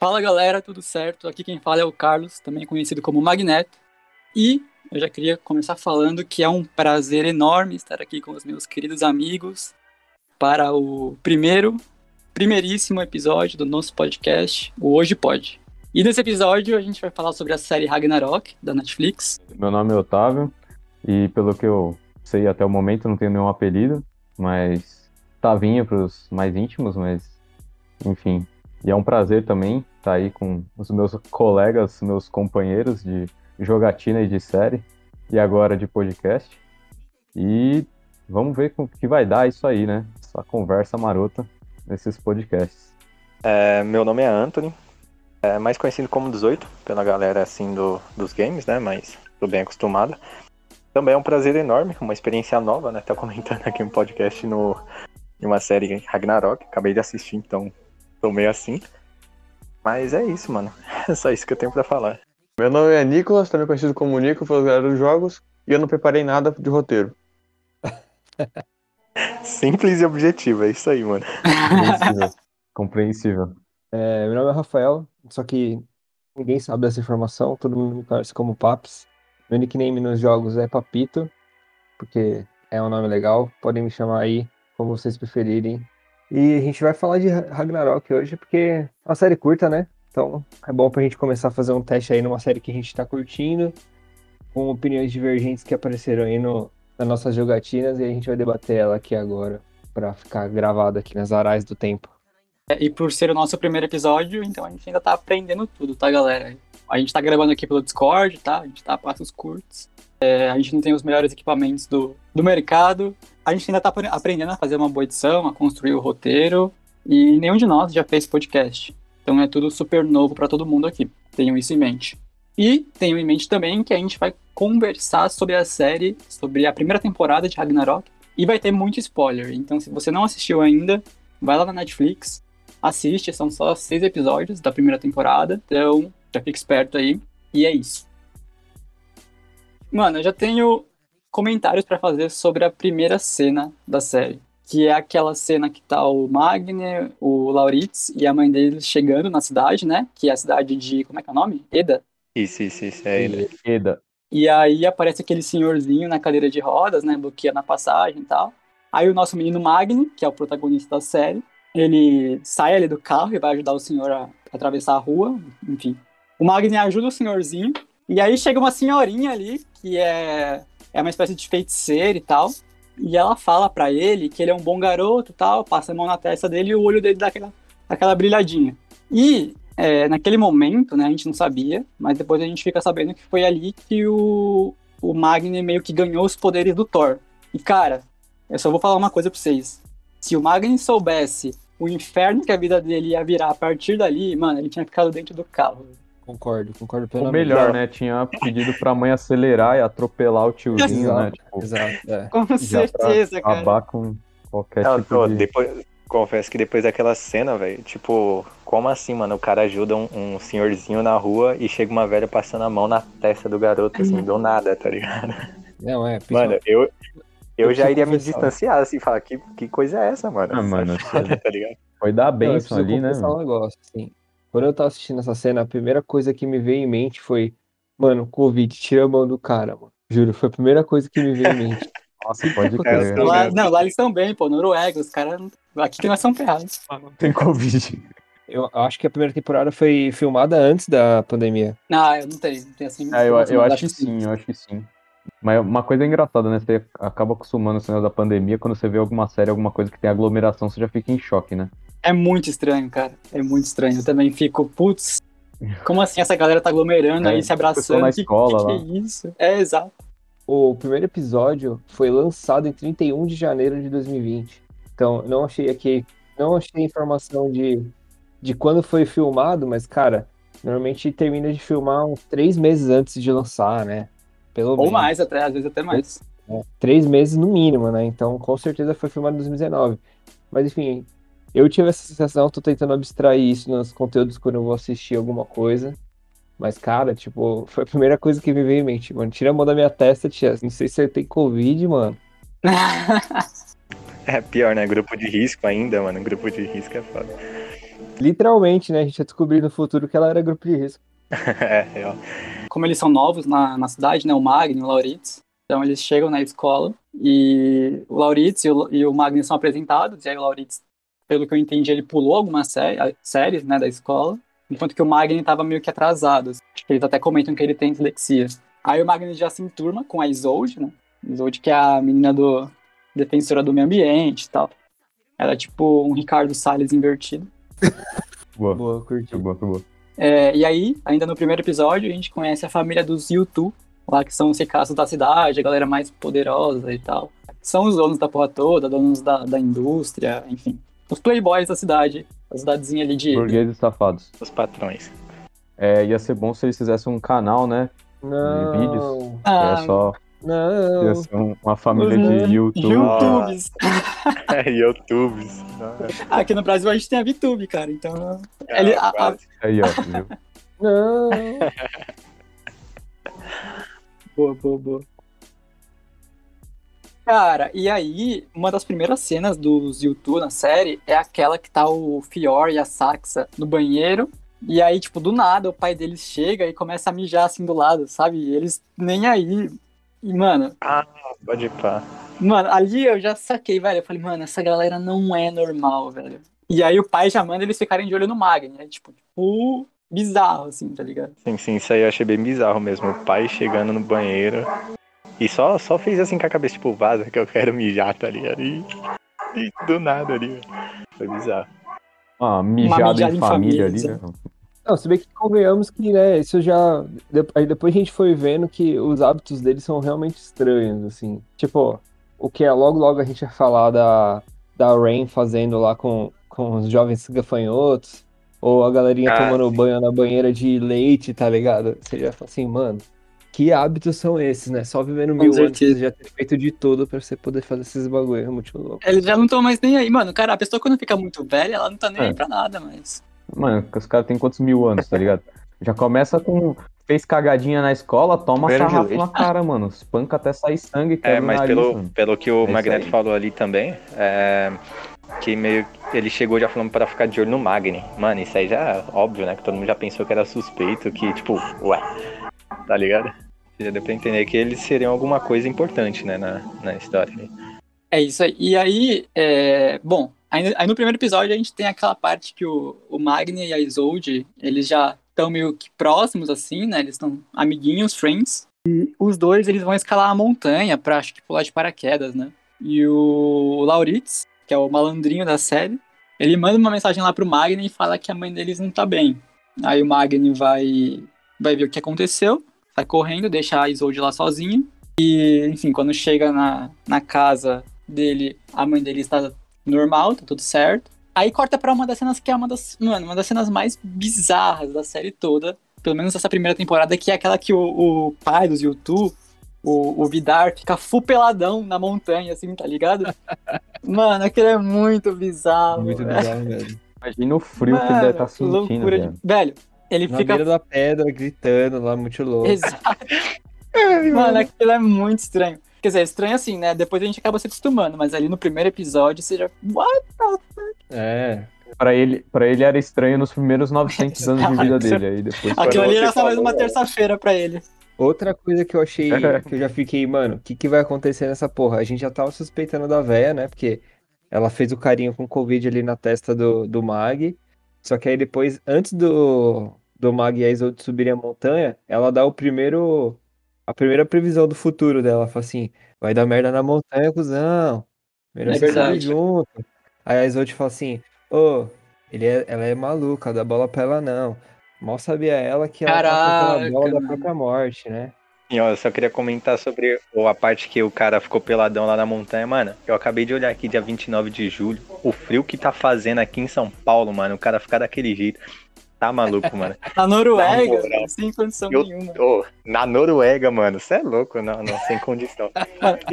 Fala galera, tudo certo? Aqui quem fala é o Carlos, também conhecido como Magneto. E eu já queria começar falando que é um prazer enorme estar aqui com os meus queridos amigos para o primeiro, primeiríssimo episódio do nosso podcast, o Hoje Pode. E nesse episódio a gente vai falar sobre a série Ragnarok, da Netflix. Meu nome é Otávio, e pelo que eu sei até o momento não tenho nenhum apelido, mas Tavinha para os mais íntimos, mas enfim. E é um prazer também estar aí com os meus colegas, meus companheiros de jogatina e de série, e agora de podcast. E vamos ver o que vai dar isso aí, né? Essa conversa marota nesses podcasts. É, meu nome é Anthony, é mais conhecido como 18 pela galera assim do, dos games, né? Mas tô bem acostumado. Também é um prazer enorme, uma experiência nova, né? Tá comentando aqui um podcast no, em uma série Ragnarok. Acabei de assistir, então tô meio assim. Mas é isso, mano. É só isso que eu tenho pra falar. Meu nome é Nicolas, também conhecido como Nico pelos galera dos jogos, e eu não preparei nada de roteiro. Simples e objetivo, é isso aí, mano. Compreensível. Compreensível. É, meu nome é Rafael, só que ninguém sabe dessa informação, todo mundo me conhece como Paps. Meu nickname nos jogos é Papito, porque é um nome legal, podem me chamar aí como vocês preferirem. E a gente vai falar de Ragnarok hoje, porque é uma série curta, né? Então é bom pra gente começar a fazer um teste aí numa série que a gente tá curtindo, com opiniões divergentes que apareceram aí no, nas nossas jogatinas, e a gente vai debater ela aqui agora, para ficar gravado aqui nas arais do tempo. E por ser o nosso primeiro episódio, então a gente ainda tá aprendendo tudo, tá, galera? A gente tá gravando aqui pelo Discord, tá? A gente tá a passos curtos. É, a gente não tem os melhores equipamentos do, do mercado. A gente ainda tá aprendendo a fazer uma boa edição, a construir o roteiro. E nenhum de nós já fez podcast. Então é tudo super novo para todo mundo aqui. Tenham isso em mente. E tenham em mente também que a gente vai conversar sobre a série, sobre a primeira temporada de Ragnarok. E vai ter muito spoiler. Então, se você não assistiu ainda, vai lá na Netflix, assiste, são só seis episódios da primeira temporada, então já fica esperto aí. E é isso. Mano, eu já tenho comentários para fazer sobre a primeira cena da série, que é aquela cena que tá o Magner, o Lauritz e a mãe deles chegando na cidade, né? Que é a cidade de, como é que é o nome? Eda? Isso, isso, isso, é ele. Eda. E aí aparece aquele senhorzinho na cadeira de rodas, né? Bloqueia na passagem e tal. Aí o nosso menino Magni, que é o protagonista da série, ele sai ali do carro e vai ajudar o senhor a atravessar a rua, enfim. O Magni ajuda o senhorzinho, e aí chega uma senhorinha ali, que é, é uma espécie de feiticeira e tal, e ela fala para ele que ele é um bom garoto tal, passa a mão na testa dele e o olho dele dá aquela, aquela brilhadinha. E é, naquele momento, né, a gente não sabia, mas depois a gente fica sabendo que foi ali que o, o Magni meio que ganhou os poderes do Thor. E cara, eu só vou falar uma coisa pra vocês. Se o Magni soubesse o inferno que a vida dele ia virar a partir dali, mano, ele tinha ficado dentro do carro. Concordo, concordo Ou plenamente. melhor, né? Tinha pedido pra mãe acelerar e atropelar o tiozinho, Exato, né? Tipo, exato, é. Com certeza, pra cara. acabar com qualquer Não, tipo tô, de... depois, confesso que depois daquela cena, velho, tipo, como assim, mano? O cara ajuda um, um senhorzinho na rua e chega uma velha passando a mão na testa do garoto, assim, do nada, tá ligado? Não, é, Mano, eu, eu Eu já iria me distanciar, assim, falar, que, que coisa é essa, mano? Ah, mano, tá ligado? Foi dar benção ali, né? um negócio, assim. Quando eu tava assistindo essa cena, a primeira coisa que me veio em mente foi, mano, Covid, tira a mão do cara, mano. Juro, foi a primeira coisa que me veio em mente. Nossa, pode É, crer. eu- Lá, não, lá eles estão bem, pô, Noruega, os caras. Aqui que nós somos ferrados. Tem Covid. Eu acho que a primeira temporada foi filmada antes da pandemia. Não, eu não tenho, não tenho assim. É, eu, eu acho que sim, eu acho que sim. Mas uma coisa engraçada, né? Você acaba acostumando o sinal da pandemia, quando você vê alguma série, alguma coisa que tem aglomeração, você já fica em choque, né? É muito estranho, cara. É muito estranho. Eu também fico, putz, como assim essa galera tá aglomerando É, aí, se abraçando? na Que- escola que, que lá. é isso? É, exato. O primeiro episódio foi lançado em 31 de janeiro de 2020. Então, não achei aqui, não achei informação de, de quando foi filmado, mas, cara, normalmente termina de filmar uns três meses antes de lançar, né? Pelo Ou menos. mais, até, às vezes até mais. né? Três meses no mínimo, né? Então, com certeza foi filmado em 2019. Mas, enfim, eu tive essa sensação, tô tentando abstrair isso nos conteúdos quando eu vou assistir alguma coisa. Mas, cara, tipo, foi a primeira coisa que me veio em mente, mano. Tira a mão da minha testa, tia. Não sei se você tem Covid, mano. É pior, né? Grupo de risco ainda, mano. Grupo de risco é foda. Literalmente, né? A gente ia descobrir no futuro que ela era grupo de risco. é, real. Como eles são novos na, na cidade, né? O Magni e o Lauritz. Então eles chegam na escola e o Lauritz e o, e o Magni são apresentados. E aí o Lauritz, pelo que eu entendi, ele pulou algumas sé séries né, da escola. Enquanto que o Magni estava meio que atrasado. Eles até comentam que ele tem dislexia. Aí o Magni já se enturma com a Isolde, né? Isolde que é a menina do defensora do meio ambiente e tal. Ela é tipo um Ricardo Salles invertido. Boa, Boa, curti. boa, foi boa. É, e aí, ainda no primeiro episódio, a gente conhece a família dos Yutu, lá que são os ricaços da cidade, a galera mais poderosa e tal. São os donos da porra toda, donos da, da indústria, enfim. Os playboys da cidade, a cidadezinha ali de... Burgueses safados. Os patrões. É, ia ser bom se eles fizessem um canal, né? Não. vídeos. Ah, é só Não. ia ser um- uma família Uhum. de YouTube. YouTubes. YouTubes. Aqui no Brasil a gente tem a VTube, cara, então... Ele- a- a-. Aí, ó, viu? Não. Boa, boa, boa. Cara, e aí, uma das primeiras cenas dos YouTube na série é aquela que tá o Fior e a Saxa no banheiro. E aí, tipo, do nada, o pai deles chega e começa a mijar assim do lado, sabe? E eles nem aí. E, mano, Pode ir pá. mano, ali eu já saquei, velho. Eu falei, mano, essa galera não é normal, velho. E aí o pai já manda eles ficarem de olho no Magni, né? Tipo, tipo, bizarro, assim, tá ligado? Sim, sim, isso aí eu achei bem bizarro mesmo. O pai chegando no banheiro e só, só fez assim com a cabeça, tipo, vaza que eu quero mijar, tá ligado? E, e do nada ali, velho. Foi bizarro. Ah, mijada mijada em em família ali, família, né? Não, se bem que convenhamos que, né, isso já. Aí depois a gente foi vendo que os hábitos deles são realmente estranhos, assim. Tipo, o que é logo logo a gente ia falar da, da Rain fazendo lá com, com os jovens gafanhotos, ou a galerinha Ah, tomando sim. banho na banheira de leite, tá ligado? Você já fala assim, mano, que hábitos são esses, né? Só vivendo mil anos certeza. já ter feito de tudo pra você poder fazer esses bagulho, é muito louco. Eles já não estão mais nem aí. Mano, cara, a pessoa quando fica muito velha, ela não tá nem É. aí pra nada, mas. Mano, os caras têm quantos mil anos, tá ligado? Já começa com. Fez cagadinha na escola, toma de sarrafo na cara, mano. Espanca até sair sangue, É, o mas nariz, pelo, mano. pelo que o isso Magneto falou ali também, é, que meio ele chegou já falando pra ficar de olho no Magni. Mano, isso aí já é óbvio, né? Que todo mundo já pensou que era suspeito, que tipo, ué, tá ligado? Já deu pra entender que eles seriam alguma coisa importante, né, na, na história. É isso aí. E aí, é, bom, aí, aí no primeiro episódio a gente tem aquela parte que o, o Magni e a Isolde, eles já estão meio que próximos, assim, né? Eles estão amiguinhos, friends. E os dois, eles vão escalar a montanha pra, acho que, pular de paraquedas, né? E o Lauritz, que é o malandrinho da série, ele manda uma mensagem lá pro Magni e fala que a mãe deles não tá bem. Aí o Magni vai, vai ver o que aconteceu, sai correndo, deixa a Isolde lá sozinha. E, enfim, quando chega na, na casa dele, a mãe dele está normal, tá tudo certo. Aí corta pra uma das cenas que é uma das, mano, uma das cenas mais bizarras da série toda, pelo menos essa primeira temporada, que é aquela que o, o pai dos YouTube, o, o Vidar, fica full peladão na montanha, assim, tá ligado? Mano, aquilo é muito bizarro. Muito velho. bizarro, velho. Imagina o frio que ele Mano, deve estar sentindo, loucura de- velho. Ele Na fica beira da pedra, gritando lá, muito louco. Exato. Mano, aquilo é muito estranho. Quer dizer, é estranho assim, né? Depois a gente acaba se acostumando, mas ali no primeiro episódio você já. What? É. Pra ele, pra ele era estranho nos primeiros 900 anos de vida dele. Aí depois. Aquilo ali era só mais uma terça-feira pra ele. Outra coisa que eu achei, que eu já fiquei, mano, o que, que vai acontecer nessa porra? A gente já tava suspeitando da véia, né? Porque ela fez o carinho com Covid ali na testa do, do Mag. Só que aí depois, antes do, do Mag e a Isolde subirem a montanha, ela dá o primeiro. A primeira previsão do futuro dela. Fala assim: vai dar merda na montanha, cuzão. Melhor É subir verdade. junto. Aí a Isolde fala assim: ô, ele é, ela é maluca, dá bola pra ela não. Mal sabia ela que ela tá Caraca, bola da própria morte, né? E ó, eu só queria comentar sobre o- a parte que o cara ficou peladão lá na montanha, mano. Eu acabei de olhar aqui dia 29 de julho. O frio que tá fazendo aqui em São Paulo, mano. O cara ficar daquele jeito. Tá maluco, mano. Na Noruega, sem condição Eu- nenhuma. Ô, na Noruega, mano. Você é louco, não, não, sem condição.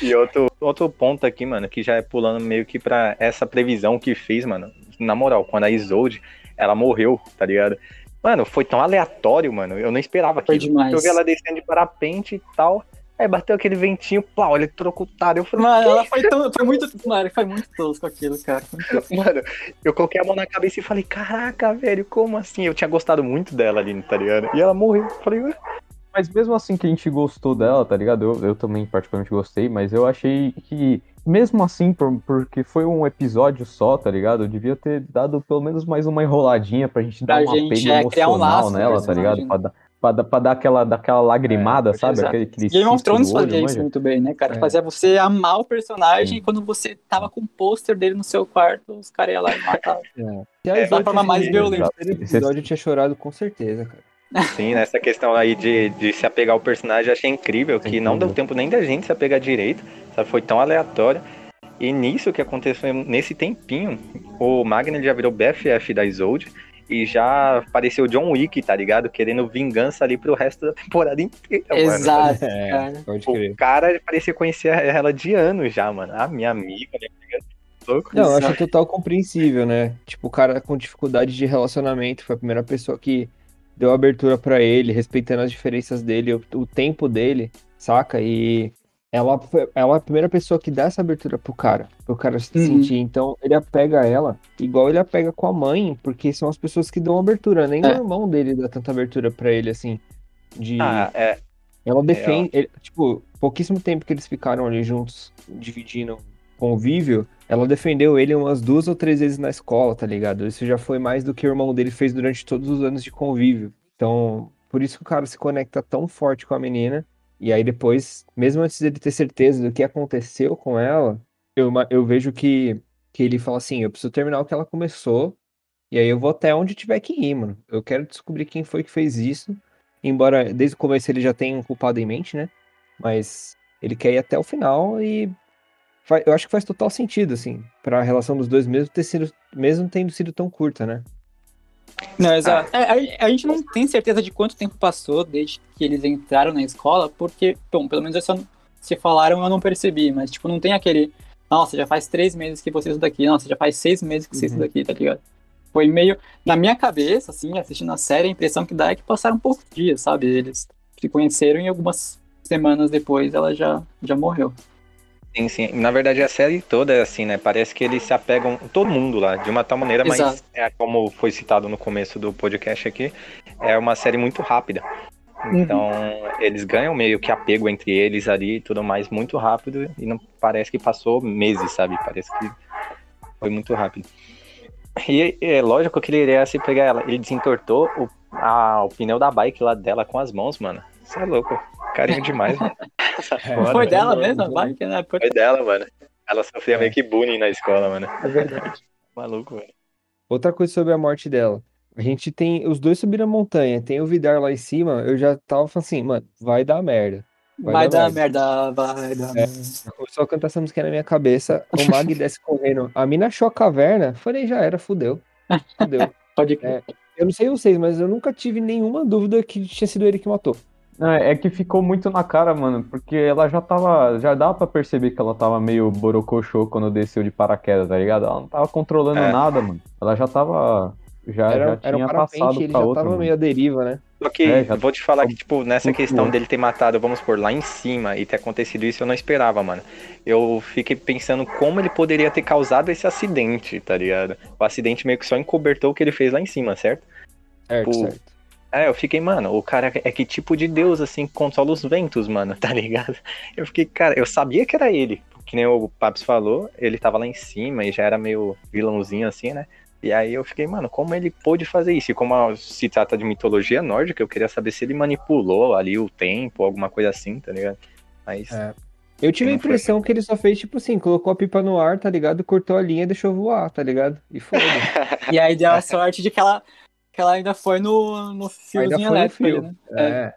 E, e outro, outro ponto aqui, mano, que já é pulando meio que pra essa previsão que fez, mano. Na moral, quando a Isolde, ela morreu, tá ligado? Mano, foi tão aleatório, mano. Eu não esperava Foi aquilo. demais. Eu vi ela descendo de parapente e tal. Aí bateu aquele ventinho, pau, eletrocutado. Eu falei, Mano, ela foi, tão, foi muito. Mano, foi muito tosco aquilo, cara. Mano, eu coloquei a mão na cabeça e falei, caraca, velho, como assim? Eu tinha gostado muito dela ali, tá ligado? E ela morreu. Eu falei, ué. Mas mesmo assim que a gente gostou dela, tá ligado? Eu, eu também particularmente gostei, mas eu achei que, mesmo assim, por- porque foi um episódio só, tá ligado? Eu devia ter dado pelo menos mais uma enroladinha pra gente dar Pra um gente, apego é, criar um emocional laço nela, tá ligado? Pra, dar- pra, dar- pra dar aquela, daquela lagrimada, sabe? Exato. Aquele, aquele Game of Thrones olho, fazia isso manja? muito bem, né, cara? É. Fazia você amar o personagem Sim. e quando você tava com o pôster dele no seu quarto, os caras iam lá e matavam. É, as da forma mais violenta. primeiro episódio eu tinha chorado com certeza, cara. Sim, nessa questão aí de, de se apegar ao personagem, eu achei incrível que não deu tempo nem da gente se apegar direito, sabe? Foi tão aleatório. E nisso que aconteceu, nesse tempinho, o Magna ele já virou BFF da Isolde e já apareceu John Wick, tá ligado? Querendo vingança ali pro resto da temporada inteira, mano. Exato, É, cara. pode O cara parecia conhecer ela de anos já, mano. A minha amiga, né? Louco. Não, acho total compreensível, né? Tipo, o cara com dificuldade de relacionamento foi a primeira pessoa que deu abertura pra ele, respeitando as diferenças dele, o, o tempo dele, saca? E ela, ela é a primeira pessoa que dá essa abertura pro cara, pro cara se Uhum. sentir. Então, ele apega ela igual ele apega com a mãe, porque são as pessoas que dão abertura. Nem É. o irmão dele dá tanta abertura pra ele, assim. De... Ah, é. Ela defende, ele- tipo, pouquíssimo tempo que eles ficaram ali juntos, dividindo convívio, ela defendeu ele umas duas ou três vezes na escola, tá ligado? Isso já foi mais do que o irmão dele fez durante todos os anos de convívio. Então, por isso que o cara se conecta tão forte com a menina. E aí depois, mesmo antes dele ter certeza do que aconteceu com ela, eu, eu vejo que, que ele fala assim, eu preciso terminar o que ela começou, e aí eu vou até onde tiver que ir, mano. Eu quero descobrir quem foi que fez isso. Embora desde o começo ele já tenha um culpado em mente, né? Mas ele quer ir até o final e eu acho que faz total sentido, assim, pra relação dos dois, mesmo, ter sido, mesmo tendo sido tão curta, né? Não, exato. É, a, a gente não tem certeza de quanto tempo passou desde que eles entraram na escola, porque, bom, pelo menos só, se falaram eu não percebi, mas, tipo, não tem aquele, nossa, já faz três meses que você estuda aqui, nossa, já faz seis meses que você Uhum. estuda aqui, tá ligado? Foi meio, na minha cabeça, assim, assistindo a série, a impressão que dá é que passaram poucos dias, sabe? Eles se conheceram e algumas semanas depois ela já, já morreu. Sim, sim. Na verdade, a série toda é assim, né? Parece que eles se apegam, todo mundo lá, de uma tal maneira, mas Exato. é como foi citado no começo do podcast aqui, é uma série muito rápida. Uhum. Então, eles ganham meio que apego entre eles ali e tudo mais muito rápido e não parece que passou meses, sabe? Parece que foi muito rápido. E é lógico que ele iria se pegar ela. Ele desentortou o, a- o pneu da bike lá dela com as mãos, mano. Isso é louco. Carinho demais, mano. Foda, Foi né? dela né? mesmo, a bike, né? Foi- Foi dela, mano. Ela sofria É. meio que bullying na escola, mano. É verdade. Maluco, velho. Outra coisa sobre a morte dela. A gente tem. Os dois subiram a montanha, tem o Vidar lá em cima. Eu já tava falando assim, mano, vai dar merda. Vai Vai, dar dar merda, vai dar É. merda. Começou a cantar essa música na minha cabeça. O Mag desce correndo. A mina achou a caverna. Falei, já era, fudeu. Fudeu. Pode crer. Eu não sei vocês, mas eu nunca tive nenhuma dúvida que tinha sido ele que matou. Não, é que ficou muito na cara, mano, porque ela já tava. Já dava pra perceber que ela tava meio borocochô quando desceu de paraquedas, tá ligado? Ela não tava controlando É. nada, mano. Ela já tava. Já, Era, já era um tinha passado ele pra já outra. tava mano. meio à deriva, né? Só que É, já- vou te falar que, tipo, nessa questão bom. dele ter matado, vamos por lá em cima e ter acontecido isso, eu não esperava, mano. Eu fiquei pensando como ele poderia ter causado esse acidente, tá ligado? O acidente meio que só encobertou o que ele fez lá em cima, certo? Certo, Pô, certo. É, eu fiquei, mano, o cara é que tipo de deus, assim, que controla os ventos, mano, tá ligado? Eu fiquei, cara, eu sabia que era ele. Que nem o Paps falou, ele tava lá em cima e já era meio vilãozinho, assim, né? E aí eu fiquei, mano, como ele pôde fazer isso? E como se trata de mitologia nórdica, eu queria saber se ele manipulou ali o tempo, alguma coisa assim, tá ligado? Mas. É. Eu tive a Não foi impressão que ele só fez, tipo assim, colocou a pipa no ar, tá ligado? Cortou a linha e deixou voar, tá ligado? E foda. E aí deu a sorte de que ela, que ela ainda foi no, no Ainda fiozinho foi no elétrico fio. né? É.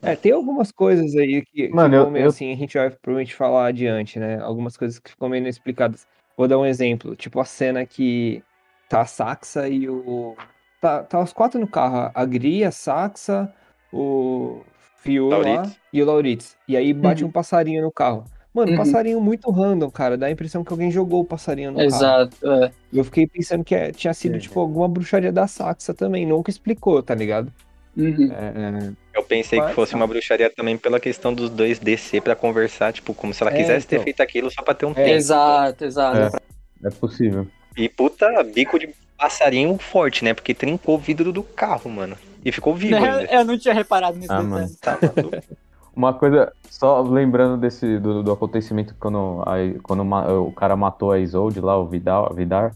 É, tem algumas coisas aí que, que Mano, eu- vão meio eu- assim, a gente vai provavelmente falar adiante, né? Algumas coisas que ficam meio inexplicadas. Vou dar um exemplo, tipo a cena que tá a Saxa e o. Tá, tá os quatro no carro, a Gri, a Saxa, o Lauritz. e o Lauritz. E aí bate Uhum. um passarinho no carro. Mano, Uhum. passarinho muito random, cara. Dá a impressão que alguém jogou o passarinho no carro. Exato. é. Eu fiquei pensando que é- tinha sido, É. tipo, alguma bruxaria da Saxa também. Nunca explicou, tá ligado? Uhum. É, Eu pensei Mas, que fosse tá. uma bruxaria também pela questão dos dois descer pra conversar, tipo, como se ela É, quisesse ter então. feito aquilo só pra ter um É, tempo. Exato, exato. É possível. E puta, bico de passarinho forte, né? Porque trincou o vidro do carro, mano. E ficou vivo ainda. Eu não tinha reparado nisso. Ah, detalhe. mano. Tá. Uma coisa, só lembrando desse do, do acontecimento quando, a, quando o cara matou a Isolde lá, o Vidal, a Vidar.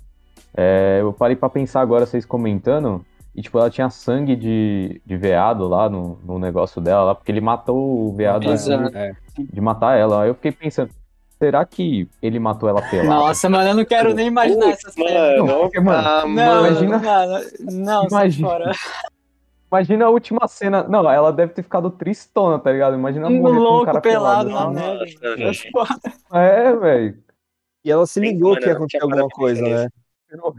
é, eu parei pra pensar agora, vocês comentando, e tipo, ela tinha sangue de, de veado lá no, no negócio dela, lá, porque ele matou o veado de, é. de matar ela. Aí eu fiquei pensando, será que ele matou ela pelada? Nossa, mano, eu não quero nem imaginar Putz, essas cenas. Não, porque, mano, Não, mano. imagina- mano, não, Imagina. Imagina a última cena. Não, ela deve ter ficado tristona, tá ligado? Imagina Um com um louco cara pelado pelado. na assim. Nossa, É. É, velho. E ela se Sim, ligou mano, que ia acontecer alguma coisa, né?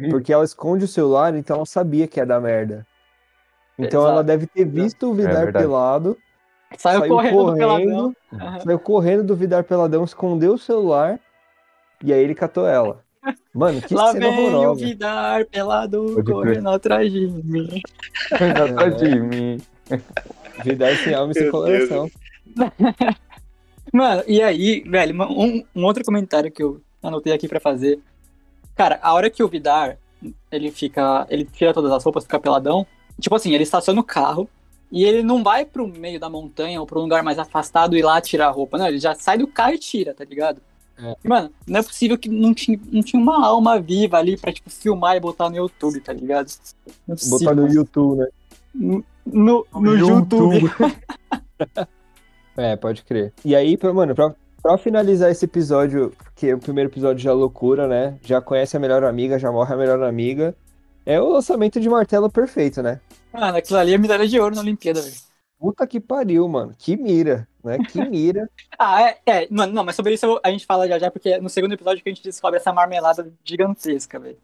Porque ela esconde o celular, então ela sabia que ia dar merda. Então Exato. ela deve ter visto o Vidar verdade. pelado, Saiu, saiu correndo, do correndo, peladão. Aham. saiu correndo do Vidar peladão, escondeu o celular e aí ele catou ela. Mano, que Lá cena vem o. Vidar pelado Pode correndo atrás de mim. Atrás de mim. Vidar sem alma e sem coração. Mano, e aí, velho, um, um outro comentário que eu anotei aqui pra fazer. Cara, a hora que o Vidar, ele fica. Ele tira todas as roupas, fica peladão. Tipo assim, ele estaciona o carro e ele não vai pro meio da montanha ou pra um lugar mais afastado e lá tirar a roupa. Não, ele já sai do carro e tira, tá ligado? É. E, mano, não é possível que não tinha, não tinha uma alma viva ali pra, tipo, filmar e botar no YouTube, tá ligado? Não é Botar no YouTube, né? No, no, no YouTube. É, pode crer. E aí, pra, mano, pra, pra finalizar esse episódio, que o primeiro episódio já é loucura, né? Já conhece a melhor amiga, já morre a melhor amiga. É o lançamento de martelo perfeito, né? Mano, aquilo ali é medalha de ouro na Olimpíada, velho. Puta que pariu, mano. Que mira, né? Que mira. Ah, é, é, mano, não, mas sobre isso a gente fala já já, porque é no segundo episódio que a gente descobre essa marmelada gigantesca, velho.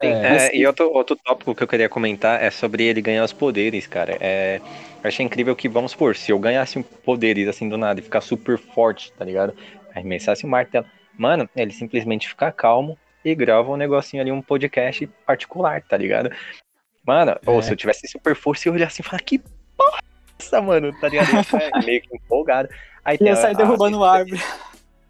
É, é, e outro, outro tópico que eu queria comentar é sobre ele ganhar os poderes, cara. É, eu achei incrível que, vamos supor, se eu ganhasse poderes assim do nada e ficar super forte, tá ligado? Arremessasse o martelo. Mano, ele simplesmente fica calmo e grava um negocinho ali, um podcast particular, tá ligado? Mano, ou É. se eu tivesse super força, eu olhasse e falar, que porra é essa, mano? Tá ligado? Meio que empolgado. Aí tem Ia a- sair a- derrubando árvore.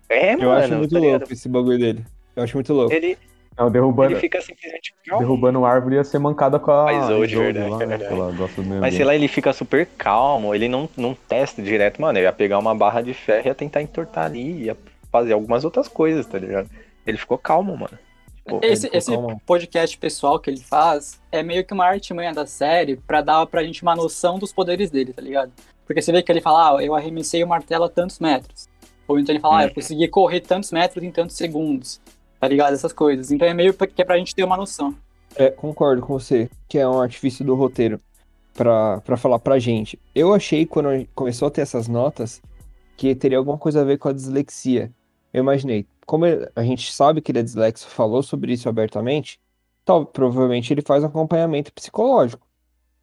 É, Eu acho mano, muito tá louco esse bagulho dele. Eu acho muito louco. Ele, Não, derrubando, ele fica simplesmente calmo. derrubando árvore ia ser mancada com a Isolde, Isolde verdade, lá, né? verdade. Meio Mas sei lá, ele fica super calmo, ele não, não testa direto, mano. Ele ia pegar uma barra de ferro e ia tentar entortar ali, ia fazer algumas outras coisas, tá ligado? Ele ficou calmo, mano. Esse, esse podcast pessoal que ele faz é meio que uma artimanha da série pra dar pra gente uma noção dos poderes dele, tá ligado? Porque você vê que ele fala, ah, eu arremessei o martelo a tantos metros. Ou então ele fala, ah, eu Uhum. consegui correr tantos metros em tantos segundos. Tá ligado? Essas coisas. Então é meio que é pra gente ter uma noção. É, concordo com você, que é um artifício do roteiro pra, pra falar pra gente. Eu achei, quando começou a ter essas notas, que teria alguma coisa a ver com a dislexia. Eu imaginei, como a gente sabe que ele é dislexo, falou sobre isso abertamente, tal, provavelmente ele faz um acompanhamento psicológico.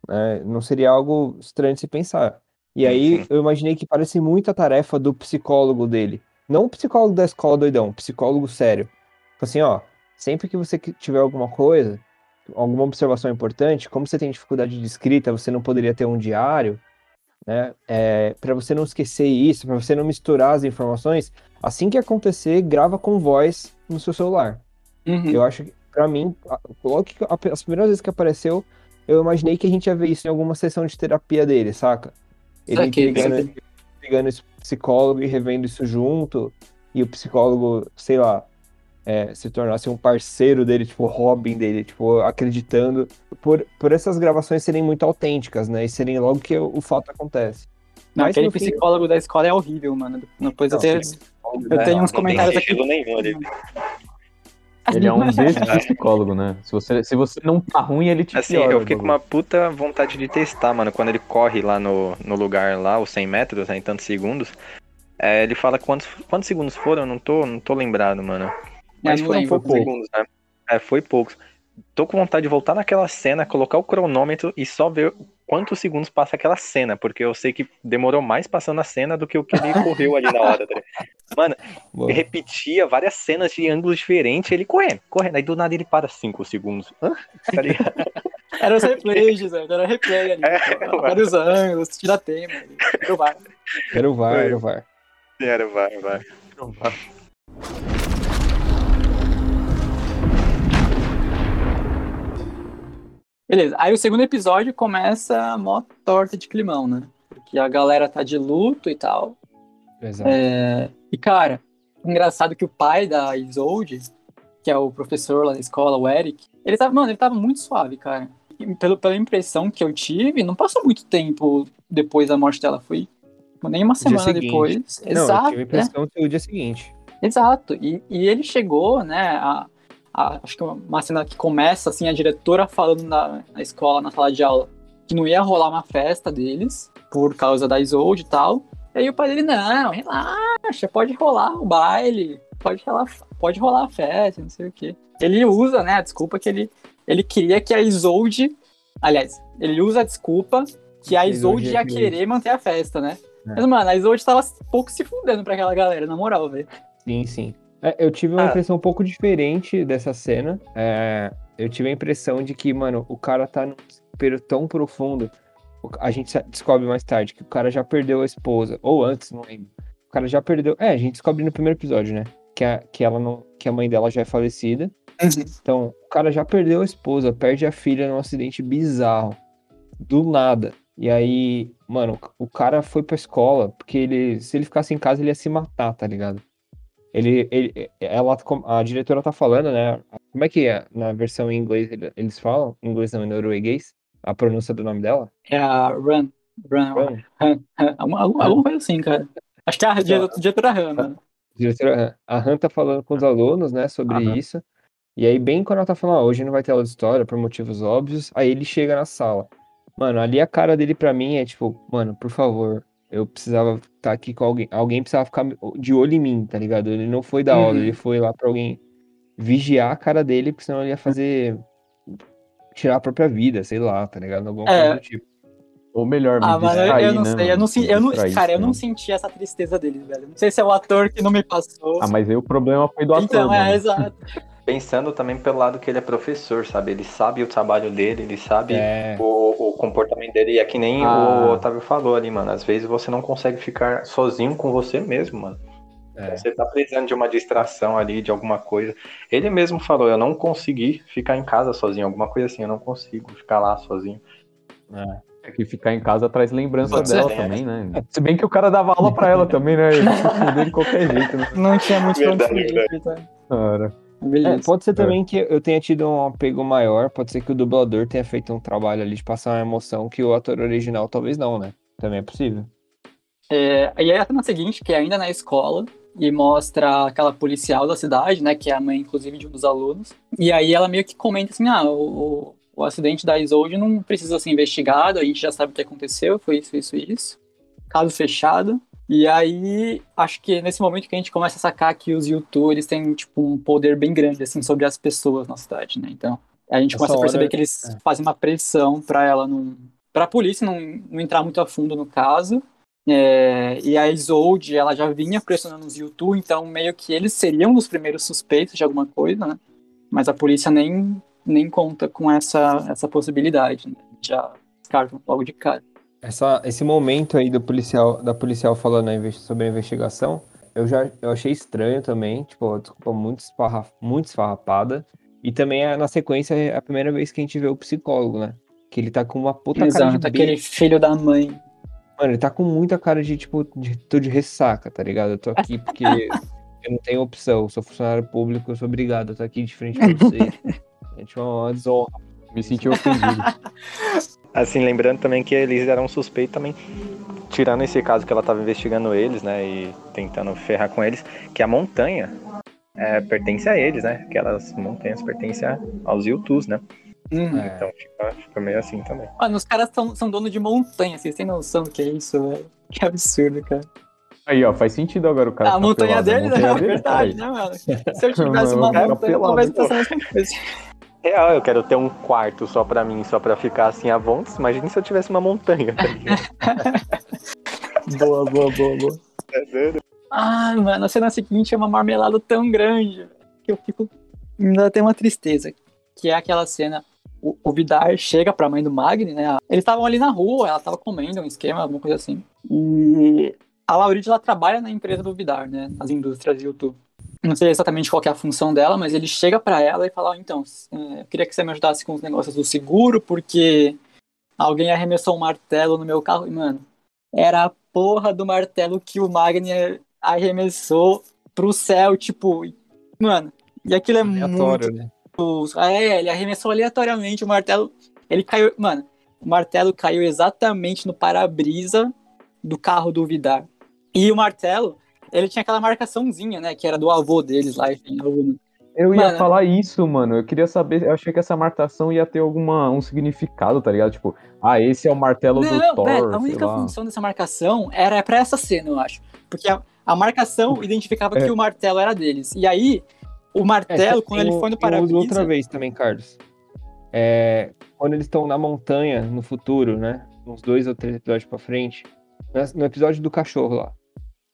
né? Não seria algo estranho de se pensar. E aí Uhum. eu imaginei que parece muito a tarefa do psicólogo dele. Não o psicólogo da escola doidão, psicólogo sério. Tipo Assim, ó, sempre que você tiver alguma coisa, alguma observação importante, como você tem dificuldade de escrita, você não poderia ter um diário, né? É, para você não esquecer isso, para você não misturar as informações, assim que acontecer, grava com voz no seu celular. Uhum. Eu acho que, pra mim, logo que as primeiras vezes que apareceu, eu imaginei que a gente ia ver isso em alguma sessão de terapia dele, saca? Ele Saquei, pegando, pegando esse psicólogo e revendo isso junto, e o psicólogo, sei lá, é, se tornasse um parceiro dele, tipo, o Robin dele, tipo, acreditando, por, por essas gravações serem muito autênticas, né? E serem logo que o fato acontece. Não, Mas aquele psicólogo da escola é horrível, mano. Depois eu Não, tenho, sim. eu tenho não, uns não comentários aqui. nenhum ali. Ele é um psicólogo, né? Se você, se você não tá ruim, ele te Assim, piora eu fiquei com uma puta vontade de testar, mano. Quando ele corre lá no, no lugar lá, os 100 metros, né, em tantos segundos. é, ele fala quantos, quantos segundos foram, eu não tô, não tô lembrado, mano. Mas foram poucos segundos, né? É, foi poucos. Tô com vontade de voltar naquela cena, colocar o cronômetro e só ver quantos segundos passa aquela cena, porque eu sei que demorou mais passando a cena do que o que ele correu ali na hora. Tá? Mano, repetia várias cenas de ângulos diferentes, ele correndo, correndo. Aí do nada ele para 5 segundos. Hã? Tá ligado? Era os replays, velho. Era replay ali. É, pô, vários ângulos, tira tempo. Era o VAR. Era o VAR, era o VAR. Era, vai, vai. Beleza. Aí o segundo episódio começa a mó torta de climão, né? Porque a galera tá de luto e tal. Exato. É, E, cara, engraçado que o pai da Isolde, que é o professor lá da escola, o Eric, ele tava, mano, ele tava muito suave, cara. E pelo, pela impressão que eu tive, não passou muito tempo depois da morte dela. Foi nem uma semana depois. Não, eu Exato. tive a é. impressão que o dia seguinte. Exato. E, e ele chegou, né? A, a- acho que uma cena que começa assim, a diretora falando na, na escola, na sala de aula, que não ia rolar uma festa deles, por causa da Isolde e tal. E aí o pai dele, não, relaxa, pode rolar o baile, pode rolar, pode rolar a festa, não sei o quê. Ele usa, né, a desculpa que ele, ele queria que a Isolde. Aliás, ele usa a desculpa que a Isolde ia ia querer. manter a festa, né? É. Mas, mano, a Isolde tava pouco se fudendo pra aquela galera, na moral, velho. Sim, sim. É, eu tive uma Ah. impressão um pouco diferente dessa cena. É, eu tive a impressão de que, mano, o cara tá num desespero tão profundo. A gente descobre mais tarde que o cara já perdeu a esposa. Ou antes, não lembro. O cara já perdeu. É, a gente descobre no primeiro episódio, né? Que a, que ela não, que a mãe dela já é falecida. Então, o cara já perdeu a esposa, perde a filha num acidente bizarro. Do nada. E aí, mano, o cara foi pra escola, porque ele, se ele ficasse em casa, ele ia se matar, tá ligado? Ele, ele, ela, a diretora tá falando, né? Como é que é na versão em inglês ele- eles falam? Em inglês não, em norueguês? A pronúncia do nome dela? É a Run. Run. Run. Han, Han, alguma, coisa assim, cara. Acho que é a diretora, Han, mano. diretora, a Han tá falando com os alunos, né, sobre Aham. isso. E aí, bem quando ela tá falando, ó, hoje não vai ter aula de história por motivos óbvios, aí ele chega na sala. Mano, ali a cara dele pra mim é tipo, mano, por favor, eu precisava estar aqui com alguém. Alguém precisava ficar de olho em mim, tá ligado? Ele não foi da aula, Uhum. ele foi lá pra alguém vigiar a cara dele, porque senão ele ia fazer. tirar a própria vida, sei lá, tá ligado? Alguma É. coisa do tipo. Ou melhor, me Ah, mano, eu, distrair, eu não né, sei. Eu não, se- eu não, distrair, cara, eu não né? senti essa tristeza dele, velho. Não sei se é o ator que não me passou. Ah, mas aí o problema foi do ator, então, é, mano. exato. Pensando também pelo lado que ele é professor, sabe? Ele sabe o trabalho dele, ele sabe É. o, o comportamento dele. E é que nem Ah. o Otávio falou ali, mano. Às vezes você não consegue ficar sozinho com você mesmo, mano. É. Você tá precisando de uma distração ali, de alguma coisa. Ele mesmo falou, eu não consegui ficar em casa sozinho, alguma coisa assim, eu não consigo ficar lá sozinho. é. É que ficar em casa traz lembrança Pode dela ser, também, né? Se bem que o cara dava aula pra ela também, né? Ele de qualquer jeito, né? Não tinha muito Verdade, fugir, tá? Cara. Beleza. É, pode ser também que eu tenha tido um apego maior, pode ser que o dublador tenha feito um trabalho ali de passar uma emoção que o ator original talvez não, né? Também é possível. É, e aí a cena seguinte, que é ainda na escola, e mostra aquela policial da cidade, né, que é a mãe, inclusive, de um dos alunos. E aí ela meio que comenta assim, ah, o, o acidente da Isolde não precisa ser investigado, a gente já sabe o que aconteceu, foi isso, isso e isso. Caso fechado. E aí, acho que nesse momento que a gente começa a sacar que os youtubers têm, tipo, um poder bem grande, assim, sobre as pessoas na cidade, né? Então, a gente Essa começa a perceber hora- que eles é. fazem uma pressão pra ela não... Pra polícia não, não entrar muito a fundo no caso, é, e a Isolde, ela já vinha pressionando os YouTube, então meio que eles seriam os primeiros suspeitos de alguma coisa, né? Mas a polícia nem, nem conta com essa, essa possibilidade, né? Já descartam logo de cara. Essa, esse momento aí do policial, da policial falando sobre a investigação, eu já eu achei estranho também, tipo, a desculpa muito, esparra, muito esfarrapada. E também é, na sequência é a primeira vez que a gente vê o psicólogo, né? Que ele tá com uma puta cara de Exato, aquele filho da mãe. Mano, ele tá com muita cara de, tipo, de, tô de ressaca, tá ligado? Eu tô aqui porque eu não tenho opção, eu sou funcionário público, eu sou obrigado, eu tô aqui de frente pra você. É tipo uma desonra. Me senti ofendido. Assim, lembrando também que eles eram suspeitos também, tirando esse caso que ela tava investigando eles, né, e tentando ferrar com eles, que a montanha é, pertence a eles, né? Aquelas montanhas pertencem aos Yutus, né? Hum. É. Então fica, fica meio assim também. Mano, os caras são, são donos de montanha, vocês têm noção do que é isso, velho? Que absurdo, cara. Aí, ó, faz sentido agora o cara. a montanha pelado. Dele, né? É verdade, né, mano? Se eu tivesse uma montanha, talvez fosse a mesma coisa. Real, eu quero ter um quarto só pra mim, só pra ficar assim à vontade. Imagine se eu tivesse uma montanha. tá? Boa, boa, boa, boa. É doido. Ai, mano, a cena seguinte é uma marmelada tão grande que eu fico. Me dá até uma tristeza. Que é aquela cena. O, o Vidar chega pra mãe do Magni, né? Eles estavam ali na rua, ela tava comendo um esquema, alguma coisa assim. E a Laurita, ela trabalha na empresa do Vidar, né? Nas indústrias de YouTube. Não sei exatamente qual é a função dela, mas ele chega pra ela e fala, "Ó, então, é, eu queria que você me ajudasse com os negócios do seguro, porque alguém arremessou um martelo no meu carro. E, mano, era a porra do martelo que o Magni arremessou pro céu, tipo, mano, e aquilo é muito Aleatório, né? é, ele arremessou aleatoriamente o martelo. Ele caiu. Mano, o martelo caiu exatamente no para-brisa do carro do Vidar. E o martelo, ele tinha aquela marcaçãozinha, né? Que era do avô deles lá, enfim. Eu ia Mano. falar isso, mano. Eu queria saber, eu achei que essa marcação ia ter alguma um significado, tá ligado? Tipo, ah, esse é o martelo do Não, Thor, velho, a sei única lá. função dessa marcação era pra essa cena, eu acho. Porque a, a marcação identificava É. que o martelo era deles. E aí, o É, martelo, quando tem ele foi no uso outra vez também, Carlos. É, quando eles estão na montanha no futuro, né? Uns dois ou três episódios pra frente. No episódio do cachorro lá.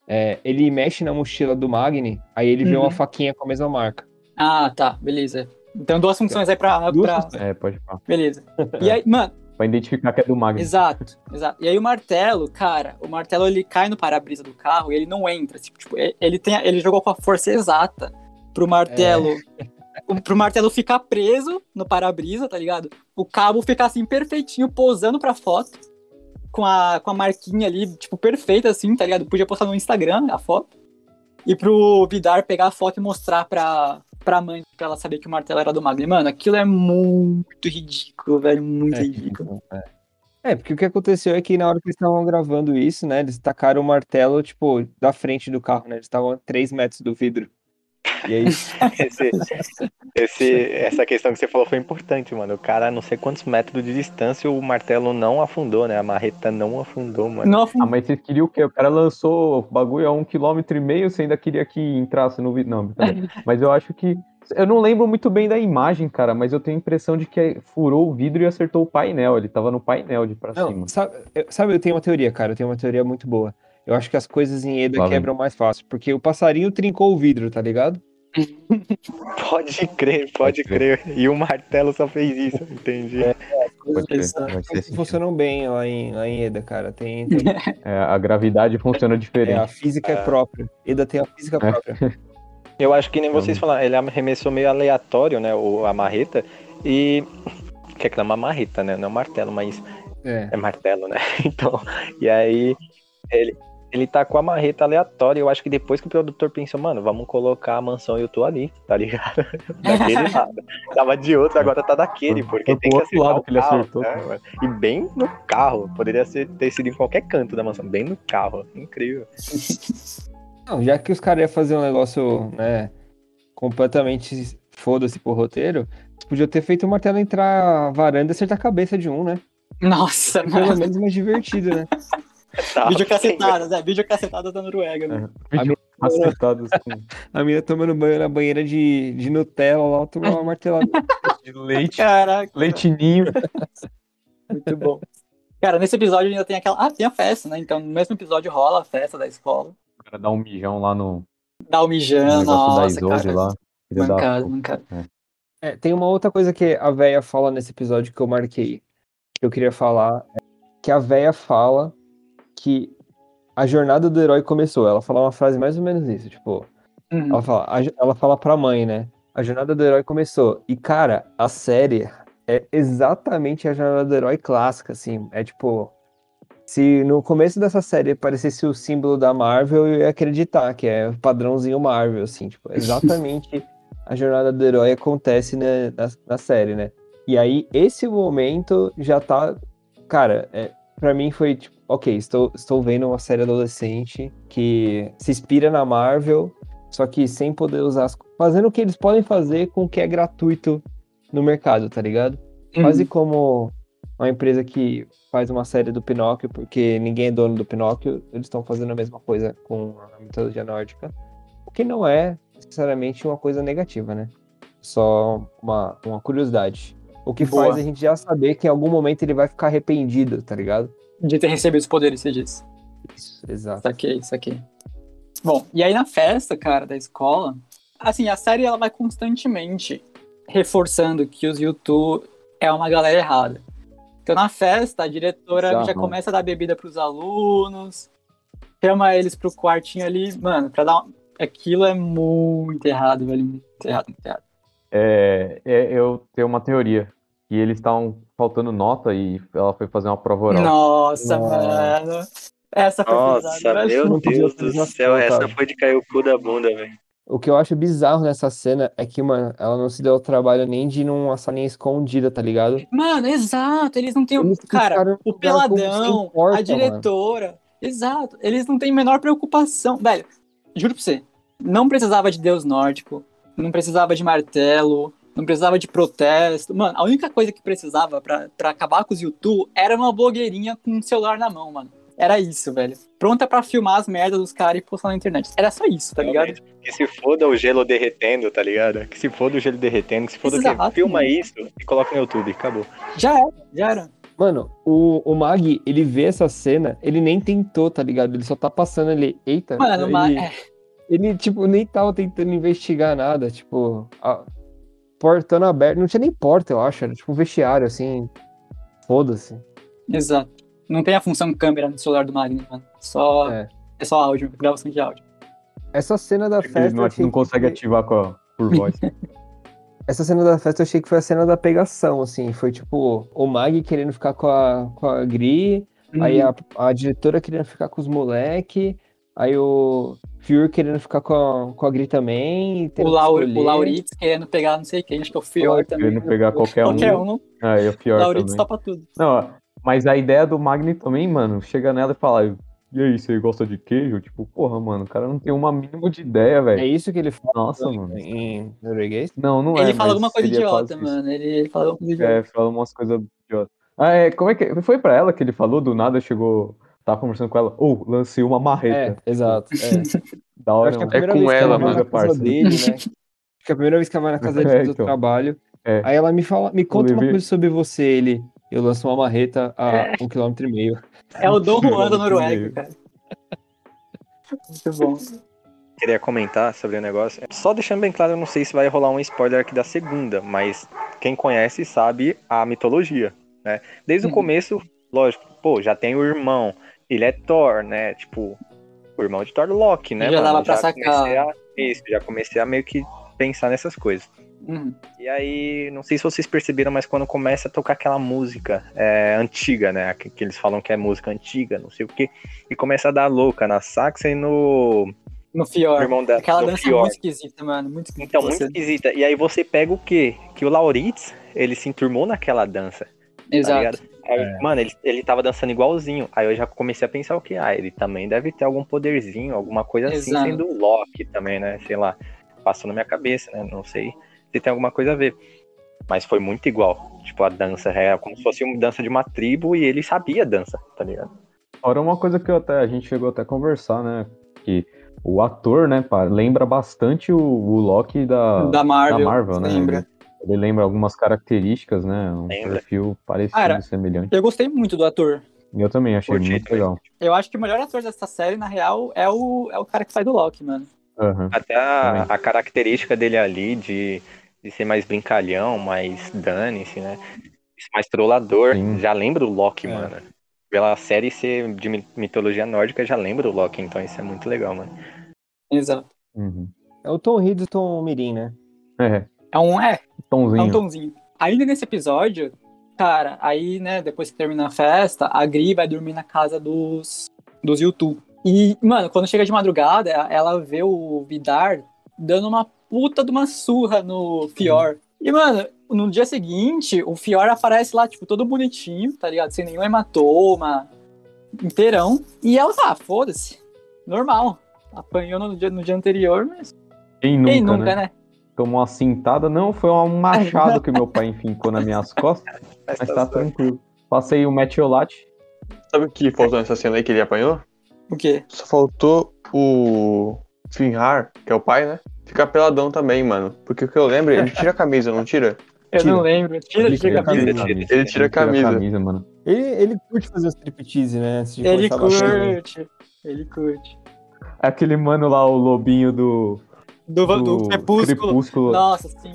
É, ele mexe na mochila do Magni, aí ele vê Uhum. uma faquinha com a mesma marca. Ah, tá, beleza. Então, duas funções aí pra. Duas pra-. É, pode falar. Beleza. E aí, mano, Pra identificar que é do Magno. Exato, exato. E aí o martelo, cara, o martelo ele cai no para-brisa do carro e ele não entra. Tipo, tipo, ele- tem, ele jogou com a força exata pro martelo. o- Pro martelo ficar preso no para-brisa, tá ligado? O cabo ficar assim perfeitinho, posando pra foto. Com a, com a marquinha ali, tipo, perfeita, assim, tá ligado? Podia postar no Instagram a foto. E pro Vidar pegar a foto e mostrar pra, pra mãe, pra ela saber que o martelo era do Magni. Mano, aquilo é muito ridículo, velho. Muito É, ridículo. É. É, porque o que aconteceu é que na hora que eles estavam gravando isso, né? Eles tacaram o martelo, tipo, da frente do carro, né? Eles estavam a 3 metros do vidro. E aí, Esse, esse- essa questão que você falou foi importante, mano. O cara, a não sei quantos metros de distância, o martelo não afundou, né? A marreta não afundou, mano. Não, Ah, mas vocês queriam o quê? O cara lançou o bagulho a um quilômetro e meio, você ainda queria que entrasse no vídeo. Não, brincadeira. mas eu acho que. Eu não lembro muito bem da imagem, cara, mas eu tenho a impressão de que furou o vidro e acertou o painel. Ele tava no painel de pra cima. Não, sabe, eu, sabe, eu tenho uma teoria, cara. Eu tenho uma teoria muito boa. Eu acho que as coisas em Eda quebram mais fácil. Porque o passarinho trincou o vidro, tá ligado? Pode crer, pode Pode crer. crer. E o martelo só fez isso, entendi. Coisas sentido. funcionam bem lá em, lá em Eda, cara. Tem, tem- É, a gravidade funciona é, a diferente. física é. própria. Eda tem a física É. própria. Eu acho que nem vocês falaram, ele arremessou meio aleatório, né? O, a marreta. E. Que é uma marreta, né? Não é um martelo, mas É. é martelo, né? Então. E aí. Ele, ele tá com a marreta aleatória. Eu acho que depois que o produtor pensou, mano, vamos colocar a mansão e eu tô ali, tá ligado? Daquele lado. Tava de outro, agora tá daquele, porque tem que outro acertar lado o que ele carro, acertou. né? E bem no carro. Poderia ser, ter sido em qualquer canto da mansão, bem no carro. Incrível. Não, já que os caras iam fazer um negócio, né, completamente foda-se pro roteiro, eles podiam ter feito o martelo entrar a varanda e acertar a cabeça de um, né? Nossa, Pelo mano. menos mais divertido, né? Tá, Videocassetadas, é, videocassetadas da Noruega, né? Assim, A menina tomando banho na banheira de, de Nutella lá, tomou uma martelada. de leite, Caraca, leitinho. muito bom. Cara, nesse episódio ainda tem aquela. Ah, tem a festa, né? Então, no mesmo episódio rola a festa da escola. O cara dá um mijão lá no, Dá o no mijão, da nossa, cara. lá. Mancado, mancado. É, tem uma outra coisa que a véia fala nesse episódio que eu marquei, que eu queria falar, é que a véia fala que a jornada do herói começou. Ela fala uma frase mais ou menos isso, tipo, Uhum. ela fala, a ela fala pra mãe, né? A jornada do herói começou. E, cara, a série é exatamente a jornada do herói clássica, assim. É tipo. Se no começo dessa série aparecesse o símbolo da Marvel, eu ia acreditar que é o padrãozinho Marvel, assim, tipo, exatamente a jornada do herói acontece né, na, na série, né? E aí, esse momento já tá. Cara, é, para mim foi tipo, ok, estou, estou vendo uma série adolescente que se inspira na Marvel, só que sem poder usar as. Fazendo o que eles podem fazer com o que é gratuito no mercado, tá ligado? Uhum. Quase como uma empresa que faz uma série do Pinóquio, porque ninguém é dono do Pinóquio, eles estão fazendo a mesma coisa com a mitologia nórdica. O que não é necessariamente uma coisa negativa, né? Só uma, uma curiosidade. O que Boa. faz a gente já saber que em algum momento ele vai ficar arrependido, tá ligado? De ter recebido os poderes, você disse. Isso, exato. Saquei, saquei. Bom, e aí na festa, cara, da escola, assim, a série ela vai constantemente reforçando que os YouTube. é uma galera errada. Então na festa, a diretora Bizarro. já começa a dar bebida pros alunos, chama eles pro quartinho ali, mano, pra dar. um- Aquilo é muito errado, velho. Muito errado, muito errado. É, é, eu tenho uma teoria. Que eles estavam faltando nota e ela foi fazer uma prova oral. Nossa, Nossa. mano. Essa foi Nossa, meu Deus do céu, essa foi de cair o cu da bunda, velho. O que eu acho bizarro nessa cena é que, mano, ela não se deu o trabalho nem de ir numa salinha escondida, tá ligado? Mano, exato. Eles não têm. Eles Cara, o peladão, importa, a diretora. Exato. Eles não têm a menor preocupação. Velho, juro pra você. Não precisava de Deus nórdico. Não precisava de martelo. Não precisava de protesto. Mano, a única coisa que precisava pra, pra acabar com os YouTube era uma blogueirinha com um celular na mão, mano. Era isso, velho. Pronta pra filmar as merdas dos caras e postar na internet. Era só isso, tá ligado? Realmente. Que se foda o gelo derretendo, tá ligado? Que se foda o gelo derretendo, que se foda o Exato, quê? Filma mano. isso e coloca no YouTube, acabou. Já era, já era. Mano, o, o Mag, ele vê essa cena, ele nem tentou, tá ligado? Ele só tá passando ali. Eita, Mano, ele, mas. é, ele, tipo, nem tava tentando investigar nada. Tipo, a, portão aberto. Não tinha nem porta, eu acho. Era tipo um vestiário, assim. Foda-se. Exato. Não tem a função câmera no celular do Magno, mano. Só, É. é. só áudio, gravação de áudio. Essa cena da festa. não, não que consegue ativar com a, por voz. Essa cena da festa eu achei que foi a cena da pegação, assim. Foi tipo, o Mag querendo ficar com a, com a Gri, aí Uhum. a, a diretora querendo ficar com os moleque, aí o Fury querendo ficar com a, com a Gri também. e o, que Lau, escolher. o Lauritz querendo pegar não sei quem, acho que é o Fior também. Querendo pegar qualquer um. Qualquer um, Ah, e o pior Lauritz também. topa tudo. Não, mas a ideia do Magni também, mano, chega nela e fala, e aí, você gosta de queijo? Tipo, porra, mano, o cara não tem uma mínimo de ideia, É velho. isso que ele fala Nossa, mano. em norueguês? Não, não é. ele fala alguma coisa seria idiota, mano. Ele, ele fala alguma coisa idiota. É, fala umas coisas idiotas. Ah, é, como é que. Foi pra ela que ele falou, do nada chegou. Tava conversando com ela, ou lancei uma É, marreta. exato. É. Da hora, acho que mano. primeira com ela, vai na mano, casa dele, né? Acho que a primeira vez que ela vai na casa É, dele do então. trabalho. É. Aí ela me fala, me conta uma coisa sobre você. Ele, eu lanço uma marreta a É. um quilômetro e meio. É o Dom Juan da Noruega, cara. Muito bom. Queria comentar sobre o negócio. Só deixando bem claro, eu não sei se vai rolar um spoiler aqui da segunda, mas quem conhece sabe a mitologia, né? Desde o Uhum. começo, lógico, pô, já tem o irmão, ele é Thor, né? Tipo, o irmão de Thor Loki, né? Já mano? dava pra sacar. comecei a, isso, já comecei a meio que pensar nessas coisas. Uhum. E aí, não sei se vocês perceberam, mas quando começa a tocar aquela música é, antiga, né? Que, que eles falam que é música antiga, não sei o quê, e começa a dar louca na saxa e no, No Fior. irmão da Aquela dança Fjord. muito esquisita, mano. Muito esquisita. Então, muito esquisita. E aí você pega o quê? Que o Lauritz, ele se enturmou naquela dança, tá Exato. ligado? Aí, É. Mano, ele, ele tava dançando igualzinho. Aí eu já comecei a pensar o que? Ah, ele também deve ter algum poderzinho, alguma coisa assim, Exato. sendo o Loki também, né? Sei lá. Passou na minha cabeça, né? Não sei se tem alguma coisa a ver. Mas foi muito igual. Tipo, a dança é como se fosse uma dança de uma tribo e ele sabia dança, tá ligado? Fora uma coisa que eu até, a gente chegou até a conversar, né? Que o ator, né, pá, lembra bastante o, o Loki da, da Marvel. da Marvel, né? Lembra? Ele lembra algumas características, né? Um Lembra. perfil parecido, Cara, semelhante. Eu gostei muito do ator. Eu também achei Curti muito legal. Eu acho que o melhor ator dessa série, na real, é o, é o cara que faz do Loki, mano. Aham. Até a, a característica dele ali de, de ser mais brincalhão, mais dane-se, né? Mais trollador. Sim. Já lembra o Loki, É. mano. Pela série ser de mi- mitologia nórdica, já lembra o Loki, então isso é muito legal, mano. Exato. Uhum. É o Tom Hiddleston Mirim, né? É, É um, é, é tomzinho. um tomzinho. Ainda nesse episódio, cara, aí, né, depois que termina a festa, a Gri vai dormir na casa dos, dos YouTube. E, mano, quando chega de madrugada, ela vê o Vidar dando uma puta de uma surra no Fior. E, mano, no dia seguinte, o Fior aparece lá, tipo, todo bonitinho, tá ligado? Sem nenhum hematoma, inteirão. E ela tá, ah, foda-se, normal. Apanhou no dia, no dia anterior, mas Quem nunca, quem nunca, né? né? Tomou uma cintada. Não, foi um machado que meu pai enfincou nas minhas costas, mas tá tranquilo. Passei o metiolate. Sabe o que faltou nessa cena aí que ele apanhou? O quê? Só faltou o Finhar, que é o pai, né? Ficar peladão também, mano. Porque o que eu lembro, ele tira a camisa, não tira? Eu Tira. não lembro. Tira, Ele tira a tira a camisa. camisa. Ele tira a camisa. mano. Ele, ele curte fazer os striptease, né? Antes de Ele bater. curte. Ele curte. Aquele mano lá, o lobinho do, Do, do, do crepúsculo. Crepúsculo. Nossa, sim.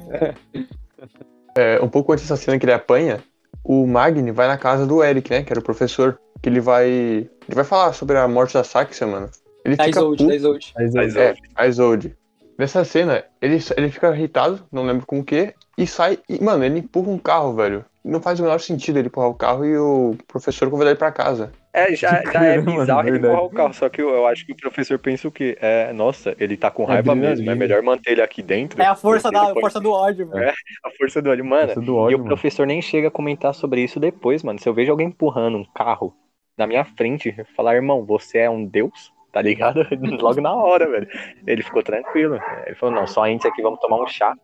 é, um pouco antes dessa cena que ele apanha, o Magni vai na casa do Eric, né? Que era o professor. Que ele vai. Ele vai falar sobre a morte da Saxia, mano. Ele Da fica Isolde, puto. da Isolde. Mas, Mas, É, a Isolde. Nessa cena, ele, ele fica irritado, não lembro com o que, e sai. E, mano, ele empurra um carro, velho. Não faz o menor sentido ele empurrar o carro e o professor convidar ele pra casa. É, já, já é Mano, bizarro ele verdade. empurrar o carro, só que eu, eu acho que o professor pensa o quê? É, nossa, ele tá com raiva mesmo, é melhor manter ele aqui dentro. É a força, da, pode- força do ódio, mano. É. A força do olho, mano. Do E ódio, o mano. professor nem chega a comentar sobre isso depois, mano. Se eu vejo alguém empurrando um carro na minha frente, eu falar, irmão, você é um deus? Tá ligado? Logo na hora, velho. Ele ficou tranquilo. Ele falou, não, só a gente aqui vamos tomar um chá.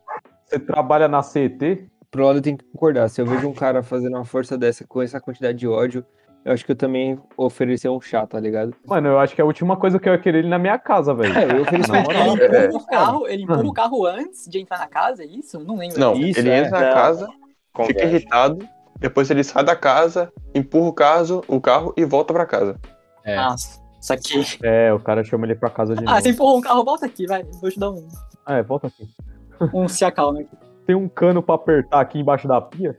Você trabalha na CET? Pro lado tem que concordar. Se eu vejo um cara fazendo uma força dessa com essa quantidade de ódio, eu acho que eu também oferecer um chá, tá ligado? Mano, eu acho que é a última coisa que eu ia querer ele na minha casa, velho. É, eu ofereci um chá. Ele É. empurra o carro, ele empurra o carro antes de entrar na casa, é isso? Não lembro. Não, Isso, ele é. entra na Não. casa, fica Conversa. irritado, depois ele sai da casa, empurra o, caso, o carro e volta pra casa. É. Nossa, isso aqui. É, o cara chama ele pra casa de Ah, novo. você empurrou um carro, volta aqui, vai. Vou te dar um, É, volta aqui. um se acalma aqui. Tem um cano pra apertar aqui embaixo da pia?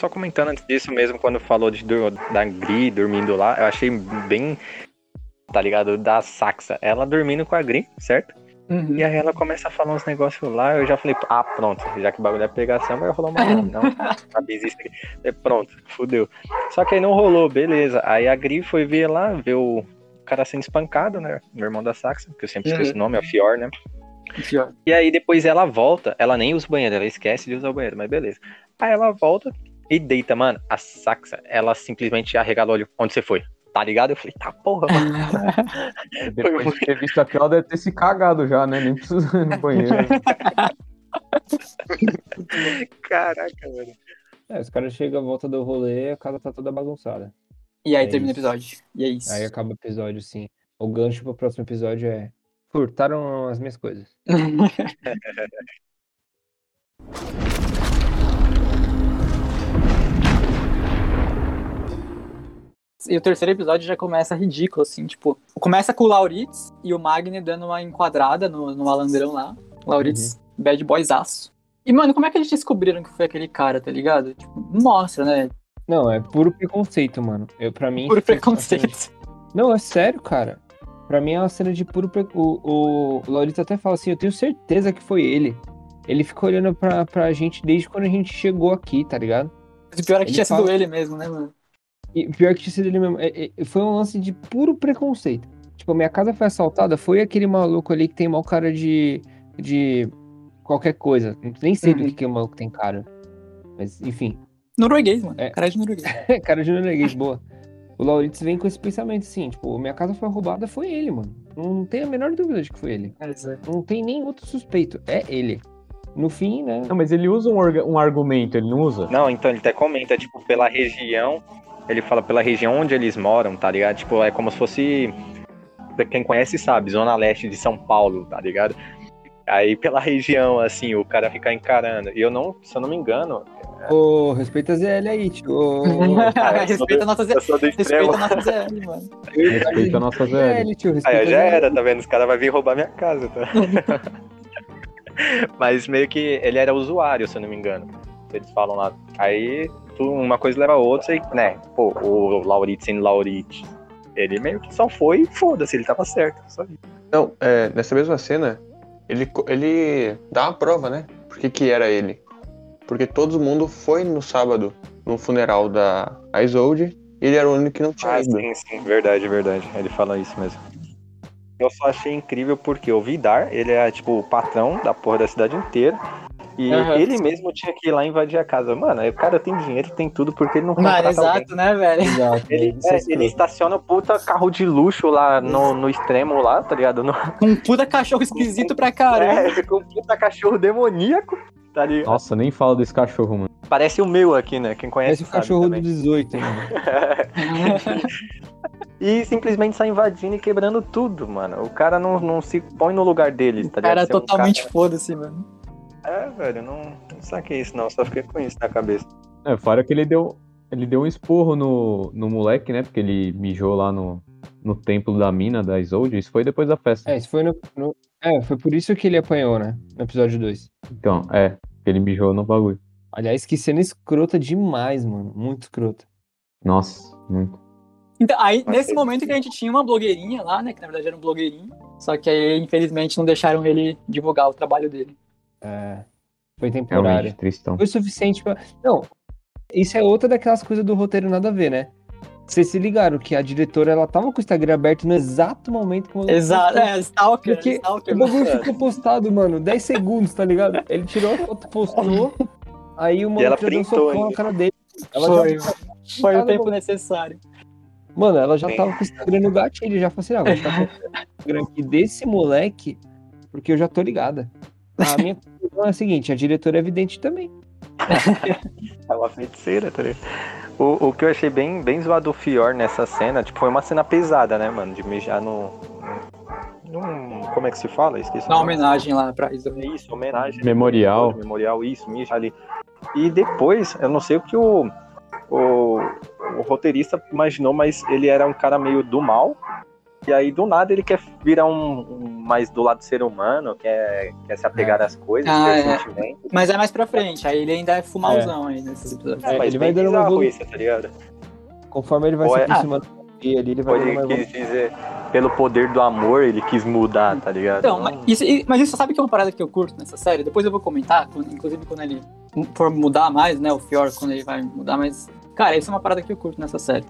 Só comentando antes disso mesmo, quando falou de, da Gri dormindo lá, eu achei bem, tá ligado, da Saxa. Ela dormindo com a Gri, certo? Uhum. E aí ela começa a falar uns negócios lá, eu já falei, ah, pronto, já que o bagulho é pegação, vai rolar uma não, aqui. É, pronto, fudeu. Só que aí não rolou, beleza. Aí a Gri foi ver lá, ver o cara sendo espancado, né? O irmão da Saxa, que eu sempre esqueço o nome, é o Fior, né? E aí depois ela volta, ela nem usa o banheiro, ela esquece de usar o banheiro, mas beleza. Aí ela volta e deita, mano. A Saxa, ela simplesmente arregala o olho. Onde você foi? Tá ligado? Eu falei, tá porra, mano. Depois de ter visto aquilo, ela deve ter se cagado já, né? Nem precisa ir no banheiro. Caraca, mano. É, os caras chegam à volta do rolê e a casa tá toda bagunçada. E aí É termina o episódio. E é isso. Aí acaba o episódio, sim. O gancho pro próximo episódio é. Furtaram as minhas coisas. E o terceiro episódio já começa ridículo, assim, tipo, começa com o Lauritz e o Magni dando uma enquadrada no, no malandrão lá. Lauritz, bad boysaço. E, mano, como é que eles descobriram que foi aquele cara, tá ligado? Tipo, mostra, né? Não, é puro preconceito, mano. Eu, pra mim. Foi uma preconceito. Não, é sério, cara. Pra mim é uma cena de puro preconceito. O, o Laurito até fala assim: eu tenho certeza que foi ele. Ele ficou olhando pra, pra gente desde quando a gente chegou aqui, tá ligado? Mas o pior é que Ele tinha sido fala- ele mesmo, né, mano? E pior que tinha sido ele mesmo. é- é- foi um lance de puro preconceito. Tipo, minha casa foi assaltada, foi aquele maluco ali que tem mal cara de. de qualquer coisa. Nem sei do Uhum. que, que o maluco tem cara. Mas, enfim. Norueguês, mano. É. Cara de norueguês. cara de norueguês, boa. O Lauritz vem com esse pensamento assim, tipo, minha casa foi roubada, foi ele, mano. Não tem a menor dúvida de que foi ele. Não tem nem outro suspeito, é ele. No fim, né? Não, mas ele usa um, um argumento, ele não usa? Não, então ele até comenta, tipo, pela região. Ele fala pela região onde eles moram, tá ligado? Tipo, é como se fosse. pra Quem conhece sabe, Zona Leste de São Paulo, tá ligado? Aí pela região, assim, o cara fica encarando. E eu não, se eu não me engano, Ô, respeita a ZL aí, tio. Ah, eu sou Respeita a nossa extremo. Respeita a nossa ZL, mano. Respeita a nossa. ZL, tio. Aí Respeita já ZL. era, tá vendo? Os caras vão vir roubar minha casa, tá? Mas meio que ele era usuário, se eu não me engano. Eles falam lá. Aí tu- uma coisa leva a outra e, né? Pô, o Lauritz sendo Lauritz. Ele meio que só foi e foda-se, ele tava certo. Só isso. Não, é, nessa mesma cena, ele, ele dá uma prova, né? Por que que era ele? Porque todo mundo foi no sábado no funeral da Isolde e ele era o único que não tinha Ah, ido. sim, sim, verdade, verdade. Ele fala isso mesmo. Eu só achei incrível porque o Vidar, ele é tipo o patrão da porra da cidade inteira. E Aham. ele mesmo tinha que ir lá invadir a casa. Mano, o cara tem dinheiro, tem tudo, porque ele não Mano, contrata alguém. exato, né, velho? Exato, Ele, é é, ele estaciona o puta carro de luxo lá no, no extremo lá, tá ligado? No, Um puta cachorro esquisito pra caramba. é, com um puta cachorro demoníaco, tá ligado? Nossa, nem fala desse cachorro, mano. Parece o meu aqui, né? Quem conhece Parece o cachorro também. do 18, mano. E simplesmente sai invadindo e quebrando tudo, mano. O cara não, não se põe no lugar deles, O tá cara é ligado? Ser um totalmente foda-se, mano. É, velho, não, não saquei isso não, só fiquei com isso na cabeça. É, fora que ele deu, ele deu um esporro no, no moleque, né? Porque ele mijou lá no, no templo da mina da Isolde. Isso foi depois da festa. É, isso foi no, no- É, foi por isso que ele apanhou, né? No episódio 2. Então, é. Ele mijou no bagulho. Aliás, que cena escrota demais, mano. Muito escrota. Nossa, muito. Então, aí, Mas nesse foi- momento que a gente tinha uma blogueirinha lá, né? Que na verdade era um blogueirinho. Só que aí, infelizmente, não deixaram ele divulgar o trabalho dele. É, foi temporário. Foi suficiente pra. Não, isso é outra daquelas coisas do roteiro nada a ver, né? Vocês se ligaram que a diretora ela tava com o Instagram aberto no exato momento que o Exato, postou. é, Stalker. Porque Stalker. O bagulho ficou postado, mano, 10 segundos, tá ligado? Ele tirou a foto, postou, aí o maluco já socão ainda. na cara dele. Ela Foi, já... foi o tempo necessário. Mano, ela já Sim. tava com o Instagram no gatilho, já falou assim, ah, vou ficar com o Instagram aqui desse moleque, porque eu já tô ligada. A minha conclusão é a seguinte, a diretora é evidente também. É uma feiticeira, tá ligado? O, o que eu achei bem, bem zoado do Fior nessa cena, tipo, foi uma cena pesada, né, mano? De mijar no. Num, como é que se fala? Esqueci. o Uma nome. homenagem lá pra Isa. Isso, homenagem. Memorial. Memorial, isso, mija ali. E depois, eu não sei o que o, o, o roteirista imaginou, mas ele era um cara meio do mal. E aí, do nada, ele quer virar um, um mais do lado ser humano, quer, quer se apegar às coisas, Ah, é. Mas é mais pra frente, aí ele ainda é fumalzão aí nesses episódios. É, mas ele vai dando uma isso, tá ligado? Conforme ele vai Ou se é- aproximando ali, ele vai ele quis evolução. dizer, pelo poder do amor, ele quis mudar, tá ligado? Então, mas isso, e- mas isso sabe que é uma parada que eu curto nessa série? Depois eu vou comentar, quando- inclusive quando ele for mudar mais, né? O Fior, quando ele vai mudar mais. Cara, isso é uma parada que eu curto nessa série.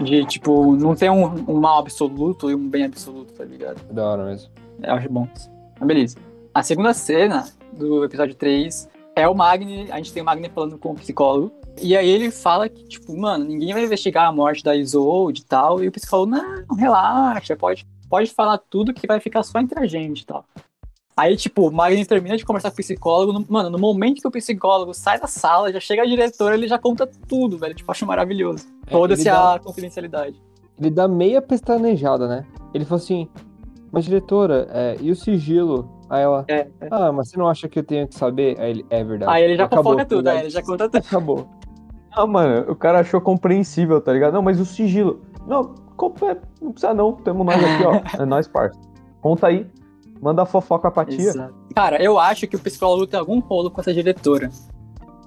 De, tipo, não ter um, um mal absoluto e um bem absoluto, tá ligado? É Da hora mesmo. Eu acho bom. Mas beleza. A segunda cena do episódio 3 é o Magni. A gente tem o Magni falando com o psicólogo. E aí ele fala que, tipo, mano, ninguém vai investigar a morte da Isolde e tal. E o psicólogo, não, relaxa, pode, pode falar tudo que vai ficar só entre a gente e tal. Aí, tipo, o Magni termina de conversar com o psicólogo. no- mano, no momento que o psicólogo sai da sala, já chega a diretora, ele já conta tudo, velho. Tipo, acho maravilhoso. É, dá- a confidencialidade. Ele dá meia pestanejada, né? Ele falou assim, mas diretora, é, e o sigilo? Aí ela, É, é. ah, mas você não acha que eu tenho que saber? Aí ele, é verdade. Aí ele já Acabou, fofoca tudo, aí ligado? ele já conta tudo. Acabou. Ah, mano, o cara achou compreensível, tá ligado? Não, mas o sigilo. Não, é, não precisa não. Temos nós aqui, ó. É nós, parça. Conta aí. Manda a fofoca pra tia. Exato. Cara, eu acho que o psicólogo tem algum rolo com essa diretora.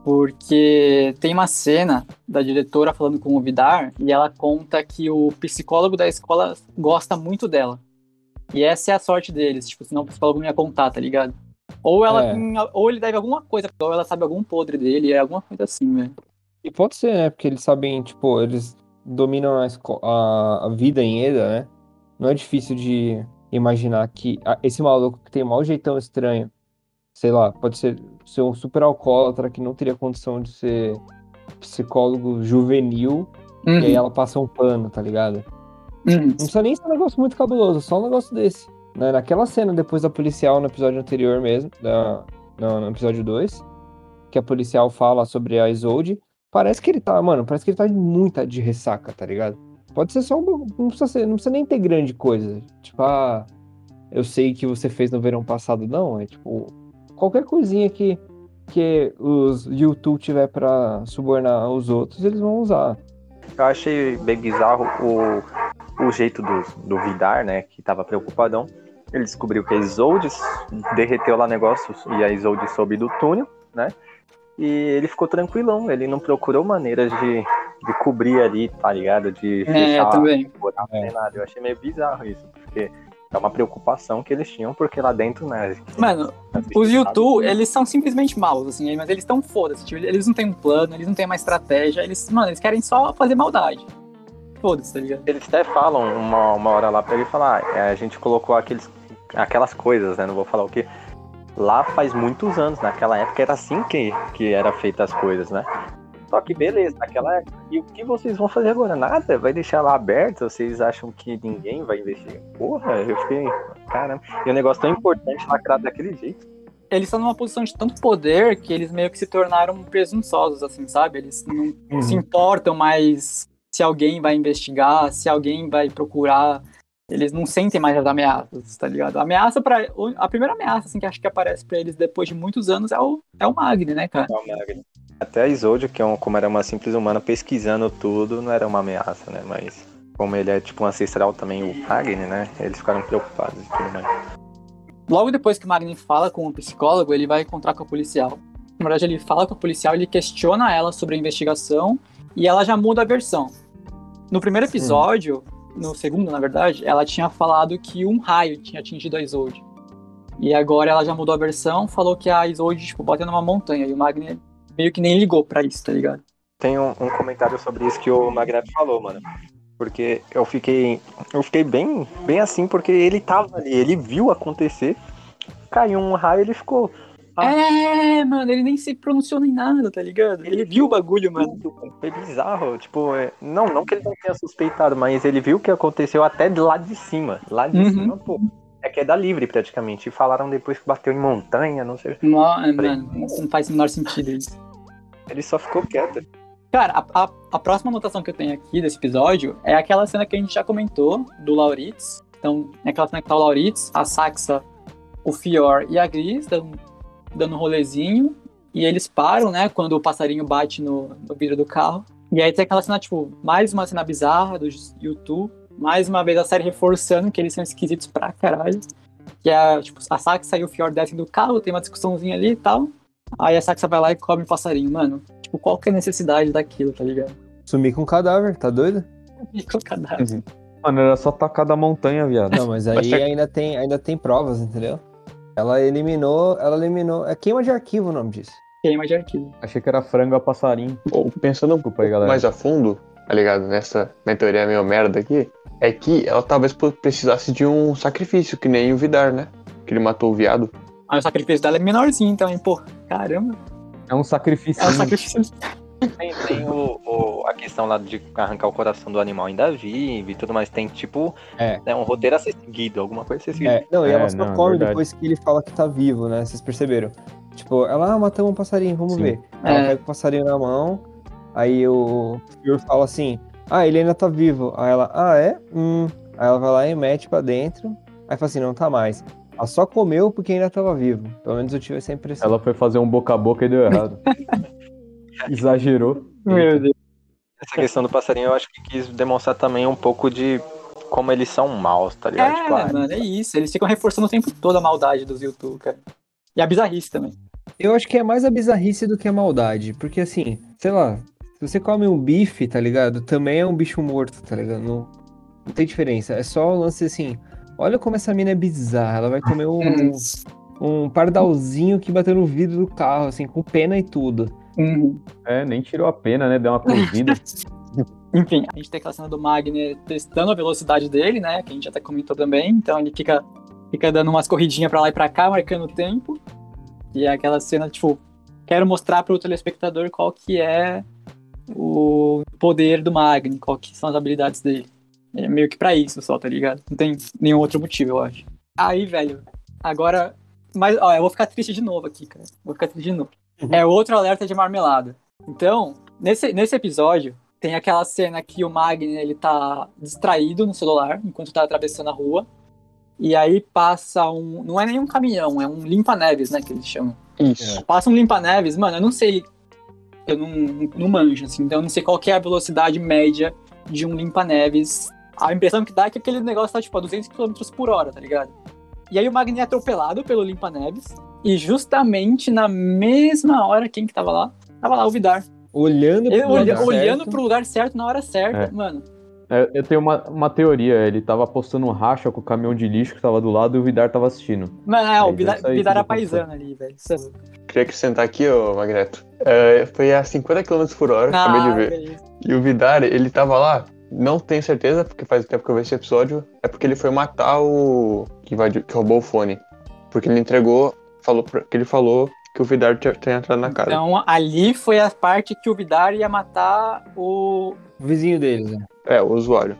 Porque tem uma cena da diretora falando com o Vidar e ela conta que o psicólogo da escola gosta muito dela. E essa é a sorte deles, tipo, senão o psicólogo não ia contar, tá ligado? Ou ela É. tem- ou ele deve alguma coisa, ou ela sabe algum podre dele, é alguma coisa assim, velho. E pode ser, né? Porque eles sabem, tipo, eles dominam a, a vida em Eda, né? Não é difícil de imaginar que esse maluco que tem um mau jeitão estranho, sei lá, pode ser, ser um super alcoólatra que não teria condição de ser psicólogo juvenil, e aí ela passa um pano, tá ligado? Uhum. Não precisa nem ser um negócio muito cabuloso, só um negócio desse. Né? Naquela cena depois da policial, no episódio anterior mesmo, da, no, no episódio 2, que a policial fala sobre a Isolde, parece que ele tá, mano, parece que ele tá muita de ressaca, tá ligado? Pode ser só um. Não precisa, ser, não precisa nem ter grande coisa. Tipo, ah, eu sei que você fez no verão passado, não. É tipo, qualquer coisinha que, que os YouTube tiver pra subornar os outros, eles vão usar. Eu achei bem bizarro o, o jeito do, do Vidar, né? Que tava preocupadão. Ele descobriu que a Isolde derreteu lá negócios e a Isolde soube do túnel, né? E ele ficou tranquilão, ele não procurou maneiras de, de cobrir ali, tá ligado? De É, fechar também. buraco, nem nada. Eu achei meio bizarro isso, porque é uma preocupação que eles tinham, porque lá dentro, né? Mano, os YouTube, eles são simplesmente maus, assim, mas eles estão foda-se, tipo, eles não têm um plano, eles não têm uma estratégia, eles, mano, eles querem só fazer maldade. Foda-se, tá ligado? Eles até falam uma, uma hora lá pra ele falar, ah, é, a gente colocou aqueles, aquelas coisas, né? Não vou falar o que. Lá faz muitos anos, naquela época era assim que, que era feita as coisas, né? Só que beleza, naquela época. E o que vocês vão fazer agora? Nada? Vai deixar lá aberto? Vocês acham que ninguém vai investir? Porra, eu fiquei. Caramba. E um negócio tão importante lacrado daquele jeito. Eles estão numa posição de tanto poder que eles meio que se tornaram presunçosos, assim, sabe? Eles não se importam mais se alguém vai investigar, se alguém vai procurar. Eles não sentem mais as ameaças, tá ligado? A ameaça para A primeira ameaça, assim, que acho que aparece pra eles depois de muitos anos é o, é o Magni, né, cara? Até a Isolde, que é um- como era uma simples humana pesquisando tudo, não era uma ameaça, né? Mas como ele é tipo um ancestral também, o Agni, né? Eles ficaram preocupados e tudo mais. Logo depois que o Magni fala com o psicólogo, ele vai encontrar com o policial. na verdade, ele fala com a policial, ele questiona ela sobre a investigação e ela já muda a versão. No primeiro episódio, no segundo, na verdade, ela tinha falado que um raio tinha atingido a Isolde. E agora ela já mudou a versão, falou que a Isolde, tipo, bateu numa montanha. E o Magni meio que nem ligou pra isso, tá ligado? Tem um, um comentário sobre isso que o Magneto falou, mano. Porque eu fiquei. Eu fiquei bem, bem assim, porque ele tava ali, ele viu acontecer, caiu um raio ele ficou. Ah. É, mano, ele nem se pronunciou nem nada, tá ligado? Ele viu o bagulho, mano. Foi bizarro, tipo, é, não, não que ele não tenha suspeitado, mas ele viu o que aconteceu até de lá de cima. Lá de Uhum. cima, pô. É queda livre praticamente. E falaram depois que bateu em montanha, não sei. Não, é, mano, não faz o menor sentido isso. Ele só ficou quieto. Cara, a, a, a próxima anotação que eu tenho aqui desse episódio é aquela cena que a gente já comentou, do Lauritz. Então, é aquela cena que tá o Lauritz, a Saxa, o Fior e a Gris dando, dando um rolezinho. E eles param, né, quando o passarinho bate no, no vidro do carro. E aí tem aquela cena, tipo, mais uma cena bizarra do YouTube. Mais uma vez a série reforçando que eles são esquisitos pra caralho. Que é, tipo, a Saxa e o Fior descem do carro, tem uma discussãozinha ali e tal. Aí a Saxa vai lá e come o passarinho, mano. Tipo, qual que é a necessidade daquilo, tá ligado? Sumir com o cadáver, tá doido? E com o cadáver. Mano, era só tacar da montanha, viado. Não, mas aí ainda tem, ainda tem provas, entendeu? Ela eliminou, ela eliminou. É queima de arquivo o nome disso. Queima de arquivo. Achei que era frango a passarinho. Ou pensando um Desculpa aí, galera. mais a fundo, tá ligado? Nessa minha teoria meio merda aqui, é que ela talvez precisasse de um sacrifício, que nem o Vidar, né? Que ele matou o viado. Aí o sacrifício dela é menorzinho também, pô. Caramba. É um sacrifício. É um sacrifício. Tem, tem o, o- a questão lá de arrancar o coração do animal ainda vivo e tudo mais. Tem, tipo, É. né, um roteiro a ser seguido, alguma coisa a ser seguida. É, não, e É, ela só não, come verdade. depois que ele fala que tá vivo, né? Vocês perceberam? Tipo, ela, ah, matamos um passarinho, vamos Sim. ver. Ela É. pega o passarinho na mão, aí o Fior fala assim, ah, ele ainda tá vivo. Aí ela, ah, é? Hum. Aí ela vai lá e mete pra dentro, aí fala assim, não tá mais. Ela só comeu porque ainda tava vivo. Pelo menos eu tive essa impressão. Ela foi fazer um boca a boca e deu errado. Exagerou. Meu Deus. Essa questão do passarinho eu acho que quis demonstrar também um pouco de como eles são maus, tá ligado? É, Tipo, ah, mano, é isso. Eles ficam reforçando o tempo todo a maldade dos YouTube, cara. E a bizarrice também. Eu acho que é mais a bizarrice do que a maldade. Porque assim, sei lá, se você come um bife, tá ligado? Também é um bicho morto, tá ligado? Não, não tem diferença. É só o lance assim. Olha como essa mina é bizarra. Ela vai comer um, um pardalzinho que bateu no vidro do carro, assim, com pena e tudo. Uhum. É, nem tirou a pena, né? Deu uma cozida. Enfim, a gente tem aquela cena do Magner testando a velocidade dele, né? Que a gente até comentou também. Então ele fica, fica dando umas corridinhas pra lá e pra cá, marcando o tempo. E é aquela cena, tipo, quero mostrar pro telespectador qual que é o poder do Magni, qual que são as habilidades dele. É meio que pra isso só, tá ligado? Não tem nenhum outro motivo, eu acho. Aí, velho, agora. Mas, ó, eu vou ficar triste de novo aqui, cara. Vou ficar triste de novo. É outro alerta de marmelada. Então, nesse, nesse episódio, tem aquela cena que o Magni ele tá distraído no celular enquanto tá atravessando a rua. E aí passa um. Não é nenhum caminhão, é um limpa-neves, né? Que eles chamam. Isso. Passa um limpa-neves, mano, eu não sei. Eu não, não manjo, assim, então eu não sei qual que é a velocidade média de um limpa-neves. A impressão que dá é que aquele negócio tá tipo a 200 km por hora, tá ligado? E aí o Magni é atropelado pelo limpa-neves. E justamente na mesma hora, quem que tava lá? Tava lá o Vidar. Olhando Ele pro olha- lugar olhando certo. pro lugar certo na hora certa, É. mano. É, eu tenho uma, uma teoria. Ele tava postando um racha com o caminhão de lixo que tava do lado e o Vidar tava assistindo. Mano, é, o Aí, Vidar, aí Vidar tô paisano ali, velho. Isso é. Queria acrescentar aqui, ô Magneto. É, foi a 50 km por hora, acabei de Ah, ver. beleza. E o Vidar, ele tava lá, não tenho certeza, porque faz tempo que eu vi esse episódio, é porque ele foi matar o que, invadiu, que roubou o fone. Porque ele entregou, falou pra- que ele falou que o Vidar tinha, tinha entrado na casa. Então ali foi a parte que o Vidar ia matar o. O vizinho deles, né? É, o usuário.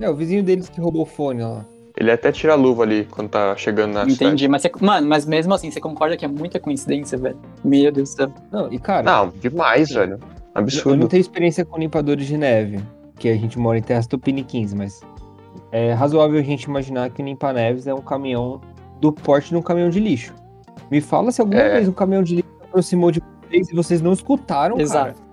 É, o vizinho deles que roubou o fone lá. Ele até tira a luva ali quando tá chegando na cidade. Entendi, mas você, mano, mas mesmo assim, você concorda que é muita coincidência, velho? Meu Deus do céu. Não, e cara, Não, demais, velho. eu Absurdo. não tenho experiência com limpadores de neve, que a gente mora em terras tupiniquins, mas é razoável a gente imaginar que o limpa-neves é um caminhão do porte de um caminhão de lixo. Me fala se alguma É. vez um caminhão de lixo se aproximou de vocês e vocês não escutaram, Exato. cara.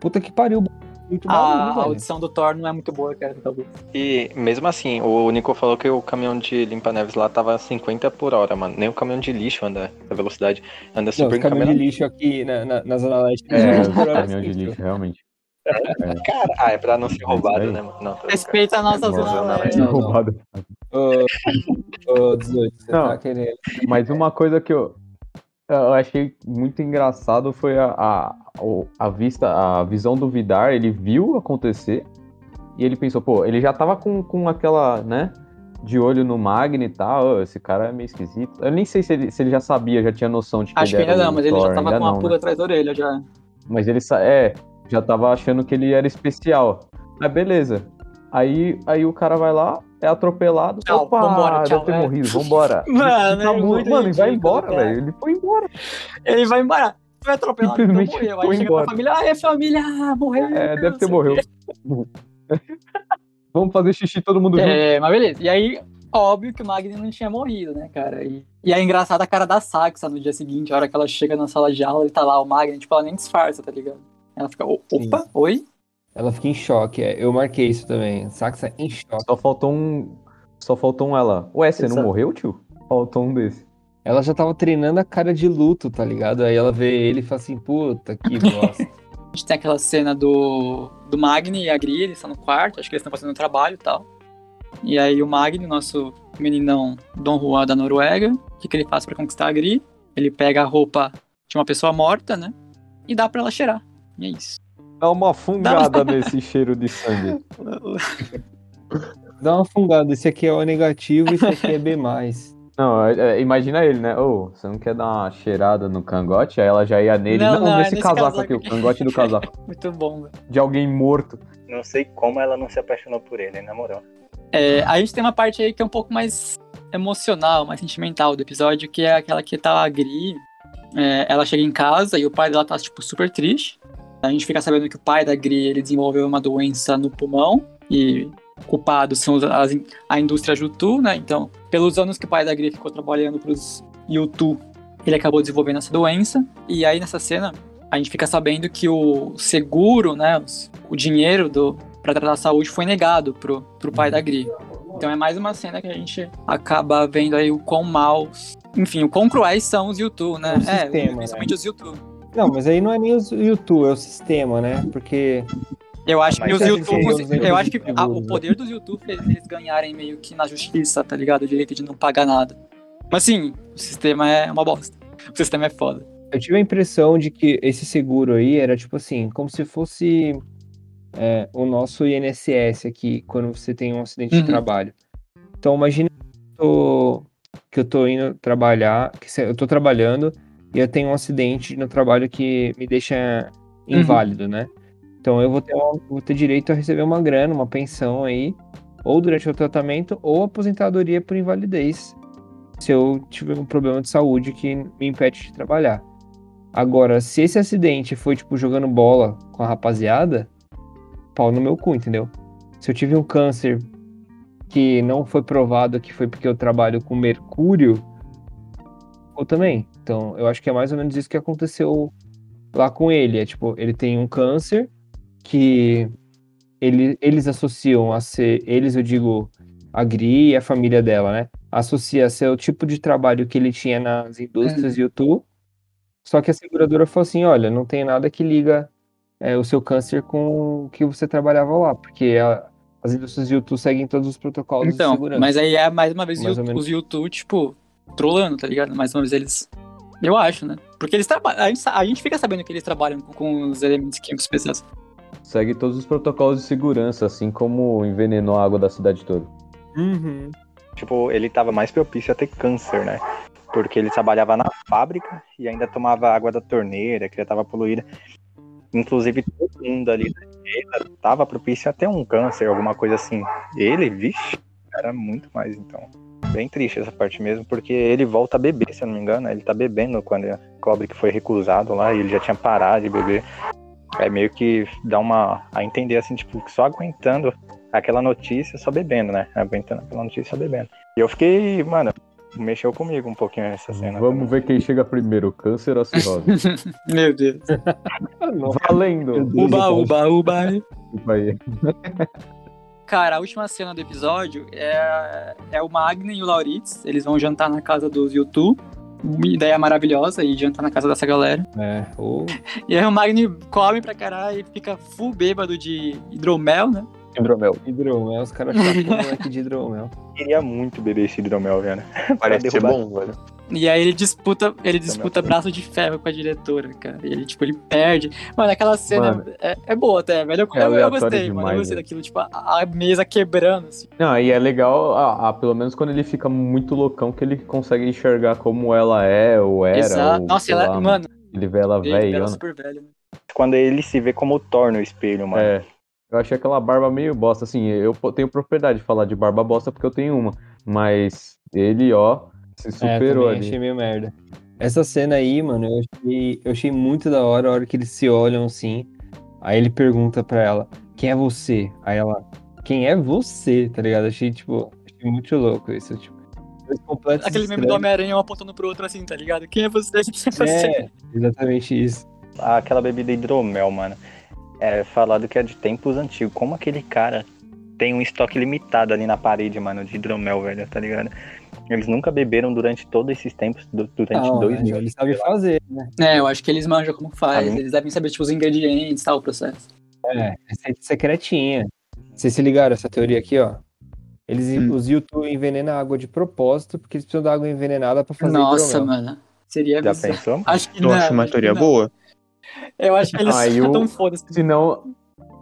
Puta que pariu. muito A, barulho, a velho. audição do Thor não é muito boa, cara, talvez. E mesmo assim, o Nico falou que o caminhão de limpa-neves lá tava 50 por hora, mano. Nem o caminhão de lixo anda essa velocidade. Anda Não, super os caminhões de encaminhado. lixo aqui na, na, na Zona Leste. É, por hora caminhão de lixo, realmente. Cara, ah, é pra não ser É roubado, né, mano? Não. Respeita a nossa zona não, não, não. Roubado. Ô, ô, 18, você Não. tá querendo. Mas uma coisa que eu, eu achei muito engraçado foi a, a, a vista, a visão do Vidar, ele viu acontecer e ele pensou, pô, ele já tava com, com aquela, né, de olho no Magni e tal, "Ô, esse cara é meio esquisito. Eu nem sei se ele, se ele já sabia, já tinha noção de que Acho que ele era ainda não, mas ele já tava com uma pulga né? atrás da orelha já. Mas ele, é, já tava achando que ele era especial. Mas beleza. Aí, aí o cara vai lá, é atropelado. Tchau, Opa, vambora, tchau, deve ter é. morrido, vambora. Mano, Tá é muito mano, e vai embora, velho. Ele foi embora. Ele vai embora. Foi atropelado, então morreu. Aí chega embora. pra família, ah, é família, morreu. É, deve ter morreu. Vamos fazer xixi todo mundo junto. É, mas beleza. E aí, óbvio que o Magni não tinha morrido, né, cara? E, e é engraçado a cara da Saxa no dia seguinte, a hora que ela chega na sala de aula, ele tá lá, o Magni, tipo, ela nem disfarça, tá ligado? Ela fica, "O- Sim. opa, oi? Ela fica em choque, é. Eu marquei isso também. Saxa em choque. Só faltou um. Só faltou um ela. Ué, você não Exato. morreu, tio? Faltou um desse. Ela já tava treinando a cara de luto, tá ligado? Aí ela vê ele e fala assim, puta, que bosta. A gente tem aquela cena do, do Magni e a Gri, eles estão no quarto, acho que eles estão fazendo um trabalho e tal. E aí o Magni, nosso meninão Dom Juan da Noruega, o que, que ele faz pra conquistar a Gri? Ele pega a roupa de uma pessoa morta, né? E dá pra ela cheirar. E é isso. Dá uma fungada nesse cheiro de sangue. Dá uma fungada, esse aqui é O negativo, esse aqui é B+. Não, é- é, imagina ele, né? Ô, você não quer dar uma cheirada no cangote? Aí ela já ia nele. Não, Não, não, nesse casaco, casaco aqui, o cangote do casaco. Muito bom, velho. De alguém morto. Não sei como ela não se apaixonou por ele, na moral. É, a gente tem uma parte aí que é um pouco mais emocional, mais sentimental do episódio, que é aquela que tá a Gri. é, ela chega em casa e o pai dela tá, tipo, super triste. A gente fica sabendo que o pai da Gri, ele desenvolveu uma doença no pulmão e culpados são os- as a indústria Jutu, né? Então, pelos anos que o pai da Gri ficou trabalhando pros Yutu, ele acabou desenvolvendo essa doença. E aí, nessa cena, a gente fica sabendo que o seguro, né, os- o dinheiro do para tratar a saúde foi negado pro, pro pai da Gri. Então é mais uma cena que a gente acaba vendo aí o quão maus, enfim, o quão cruéis são os YouTube, né? É o sistema, principalmente os YouTube. Não, mas aí não é nem os YouTube, é o sistema, né? Porque Eu acho que Mas os é YouTube, eu acho que né? a- o poder dos YouTube fez eles ganharem meio que na justiça, tá ligado? O direito de não pagar nada. Mas sim, o sistema é uma bosta. O sistema é foda. eu tive a impressão de que esse seguro aí era tipo assim, como se fosse é, o nosso INSS aqui, quando você tem um acidente Uhum. de trabalho. Então imagina que eu tô, que eu tô indo trabalhar, que se- eu tô trabalhando e eu tenho um acidente no trabalho que me deixa inválido, né? Então eu vou ter, vou ter direito a receber uma grana, uma pensão aí, ou durante o tratamento, ou aposentadoria por invalidez, se eu tiver um problema de saúde que me impede de trabalhar. Agora, se esse acidente foi, tipo, jogando bola com a rapaziada, pau no meu cu, entendeu? Se eu tive um câncer que não foi provado que foi porque eu trabalho com mercúrio, ou também. Então, eu acho que é mais ou menos isso que aconteceu lá com ele. É tipo, ele tem um câncer que ele, eles associam a ser, eles eu digo, a Gri e a família dela, né? Associa a ser o tipo de trabalho que ele tinha nas indústrias YouTube. Só que a seguradora falou assim: olha, não tem nada que liga é, o seu câncer com o que você trabalhava lá, porque a- as indústrias de YouTube seguem todos os protocolos de Então, segurança. mas aí é mais uma vez Mais menos. os YouTube, tipo, trolando, tá ligado? Mais uma vez eles. Eu acho, né? Porque eles trabalham. A gente, a gente fica sabendo que eles trabalham com, com os elementos químicos pesados. Segue todos os protocolos de segurança, assim como envenenou a água da cidade toda. Uhum. Tipo, ele tava mais propício a ter câncer, né? Porque ele trabalhava na fábrica e ainda tomava água da torneira, que já tava poluída. Inclusive, todo mundo ali esquerda tava propício a ter um câncer, alguma coisa assim. Ele, vixe, era muito mais, então. Bem triste essa parte mesmo, porque ele volta a beber, se eu não me engano. Ele tá bebendo quando cobre que foi recusado lá e ele já tinha parado de beber. É meio que dá uma. a entender assim, tipo, que só aguentando aquela notícia, só bebendo, né? Aguentando aquela notícia, só bebendo. E eu fiquei, mano, mexeu comigo um pouquinho essa cena. Vamos ver quem chega primeiro, câncer ou a cirrose. Meu Deus. Valendo! Uba, uba, uba. Desculpa aí. Cara, a última cena do episódio é, é o Magni e o Lauritz. Eles vão jantar na casa dos YouTube. Uma ideia maravilhosa e jantar na casa dessa galera. É, o E aí o Magni come pra caralho e fica full bêbado de hidromel, né? Hidromel. hidromel, os caras chapam o moleque de hidromel. Queria muito beber esse hidromel, velho. Parece ser bom, velho. E aí ele disputa, ele disputa braço de ferro com a diretora, cara. E ele, tipo, ele perde. Mano, aquela cena Mano. é, é boa até, velho. Eu, É eu- eu gostei, mano. Eu demais, gostei velho. daquilo, tipo, a, a mesa quebrando, assim. Não, e é legal, ah, ah, pelo menos quando ele fica muito loucão, que ele consegue enxergar como ela é, ou era. Exato. ou, Nossa, ela, lá, mano, Ele vê ela ele era velha. super velho. né? Quando ele se vê como Thor no espelho, mano. É. Eu achei aquela barba meio bosta, assim, eu tenho propriedade de falar de barba bosta porque eu tenho uma. Mas ele, ó, se É, superou também ali. achei meio merda. Essa cena aí, mano, eu achei, eu achei muito da hora a hora que eles se olham assim. Aí ele pergunta pra ela, quem é você? Aí ela, quem é você? Tá ligado? Achei, tipo, achei muito louco isso, tipo. Aquele meme do. Homem-Aranha um apontando pro outro assim, tá ligado? Quem é você? Quem é você? É, exatamente isso. Aquela bebida hidromel, mano. É falado que é de tempos antigos. Como aquele cara tem um estoque limitado ali na parede, mano, de hidromel, velho, tá ligado? Eles nunca beberam durante todos esses tempos, du- durante Não, dois mil. ele sabe fazer, né? É, eu acho que eles manjam como faz. Eles devem saber, tipo, os ingredientes e tal, o processo. É, receita secretinha. Vocês se ligaram essa teoria aqui, ó? Eles, Hum. Os YouTube envenenam a água de propósito porque eles precisam da água envenenada pra fazer Nossa, hidromel. mano. Seria Já bizarro. pensou? Acho que Tu não. acha uma teoria não. Eu acho que eles Ah, são o- tão foda-se. Se não.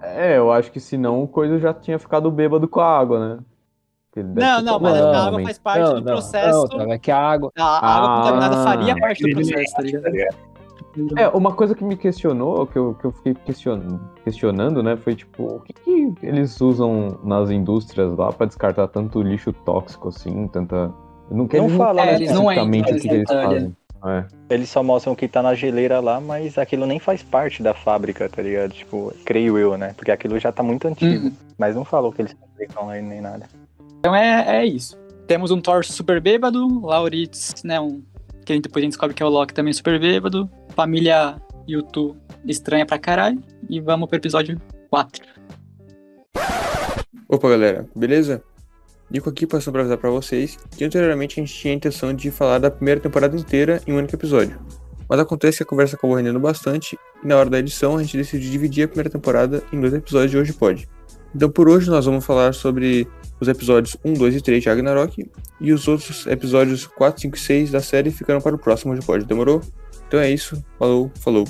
É, eu acho que se não, o coisa já tinha ficado bêbado com a água, né? Não, não, mas Não, a água momento. faz parte não, do não, processo. Não, tá, é que a água. A água Ah. contaminada faria parte do processo, tá ligado? É, uma coisa que me questionou, que eu, que eu fiquei question- questionando, né, foi tipo, o que, que eles usam nas indústrias lá pra descartar tanto lixo tóxico assim, tanta. Eu não quero Não fala, É, eles não especificamente entram o que, que eles fazem. É. Eles só mostram o que tá na geleira lá, mas aquilo nem faz parte da fábrica, tá ligado? Tipo, creio eu, né? Porque aquilo já tá muito antigo. Uhum. Mas não falou que eles fabricam lá nem nada. Então é, é isso. Temos um Thor super bêbado, Lauritz, né? Um, que a gente- depois a gente descobre que é o Loki também super bêbado. Família Yutu estranha pra caralho. E vamos pro episódio 4. Opa, galera, beleza? Nico aqui passando pra avisar pra vocês que anteriormente a gente tinha a intenção de falar da primeira temporada inteira em um único episódio. Mas acontece que a conversa acabou rendendo bastante e na hora da edição a gente decidiu dividir a primeira temporada em dois episódios de Hoje Pode. Então por hoje nós vamos falar sobre os episódios 1, 2 e 3 de Ragnarok e os outros episódios 4, 5 e 6 da série ficaram para o próximo Hoje Pode. Demorou? Então é isso, falou, falou.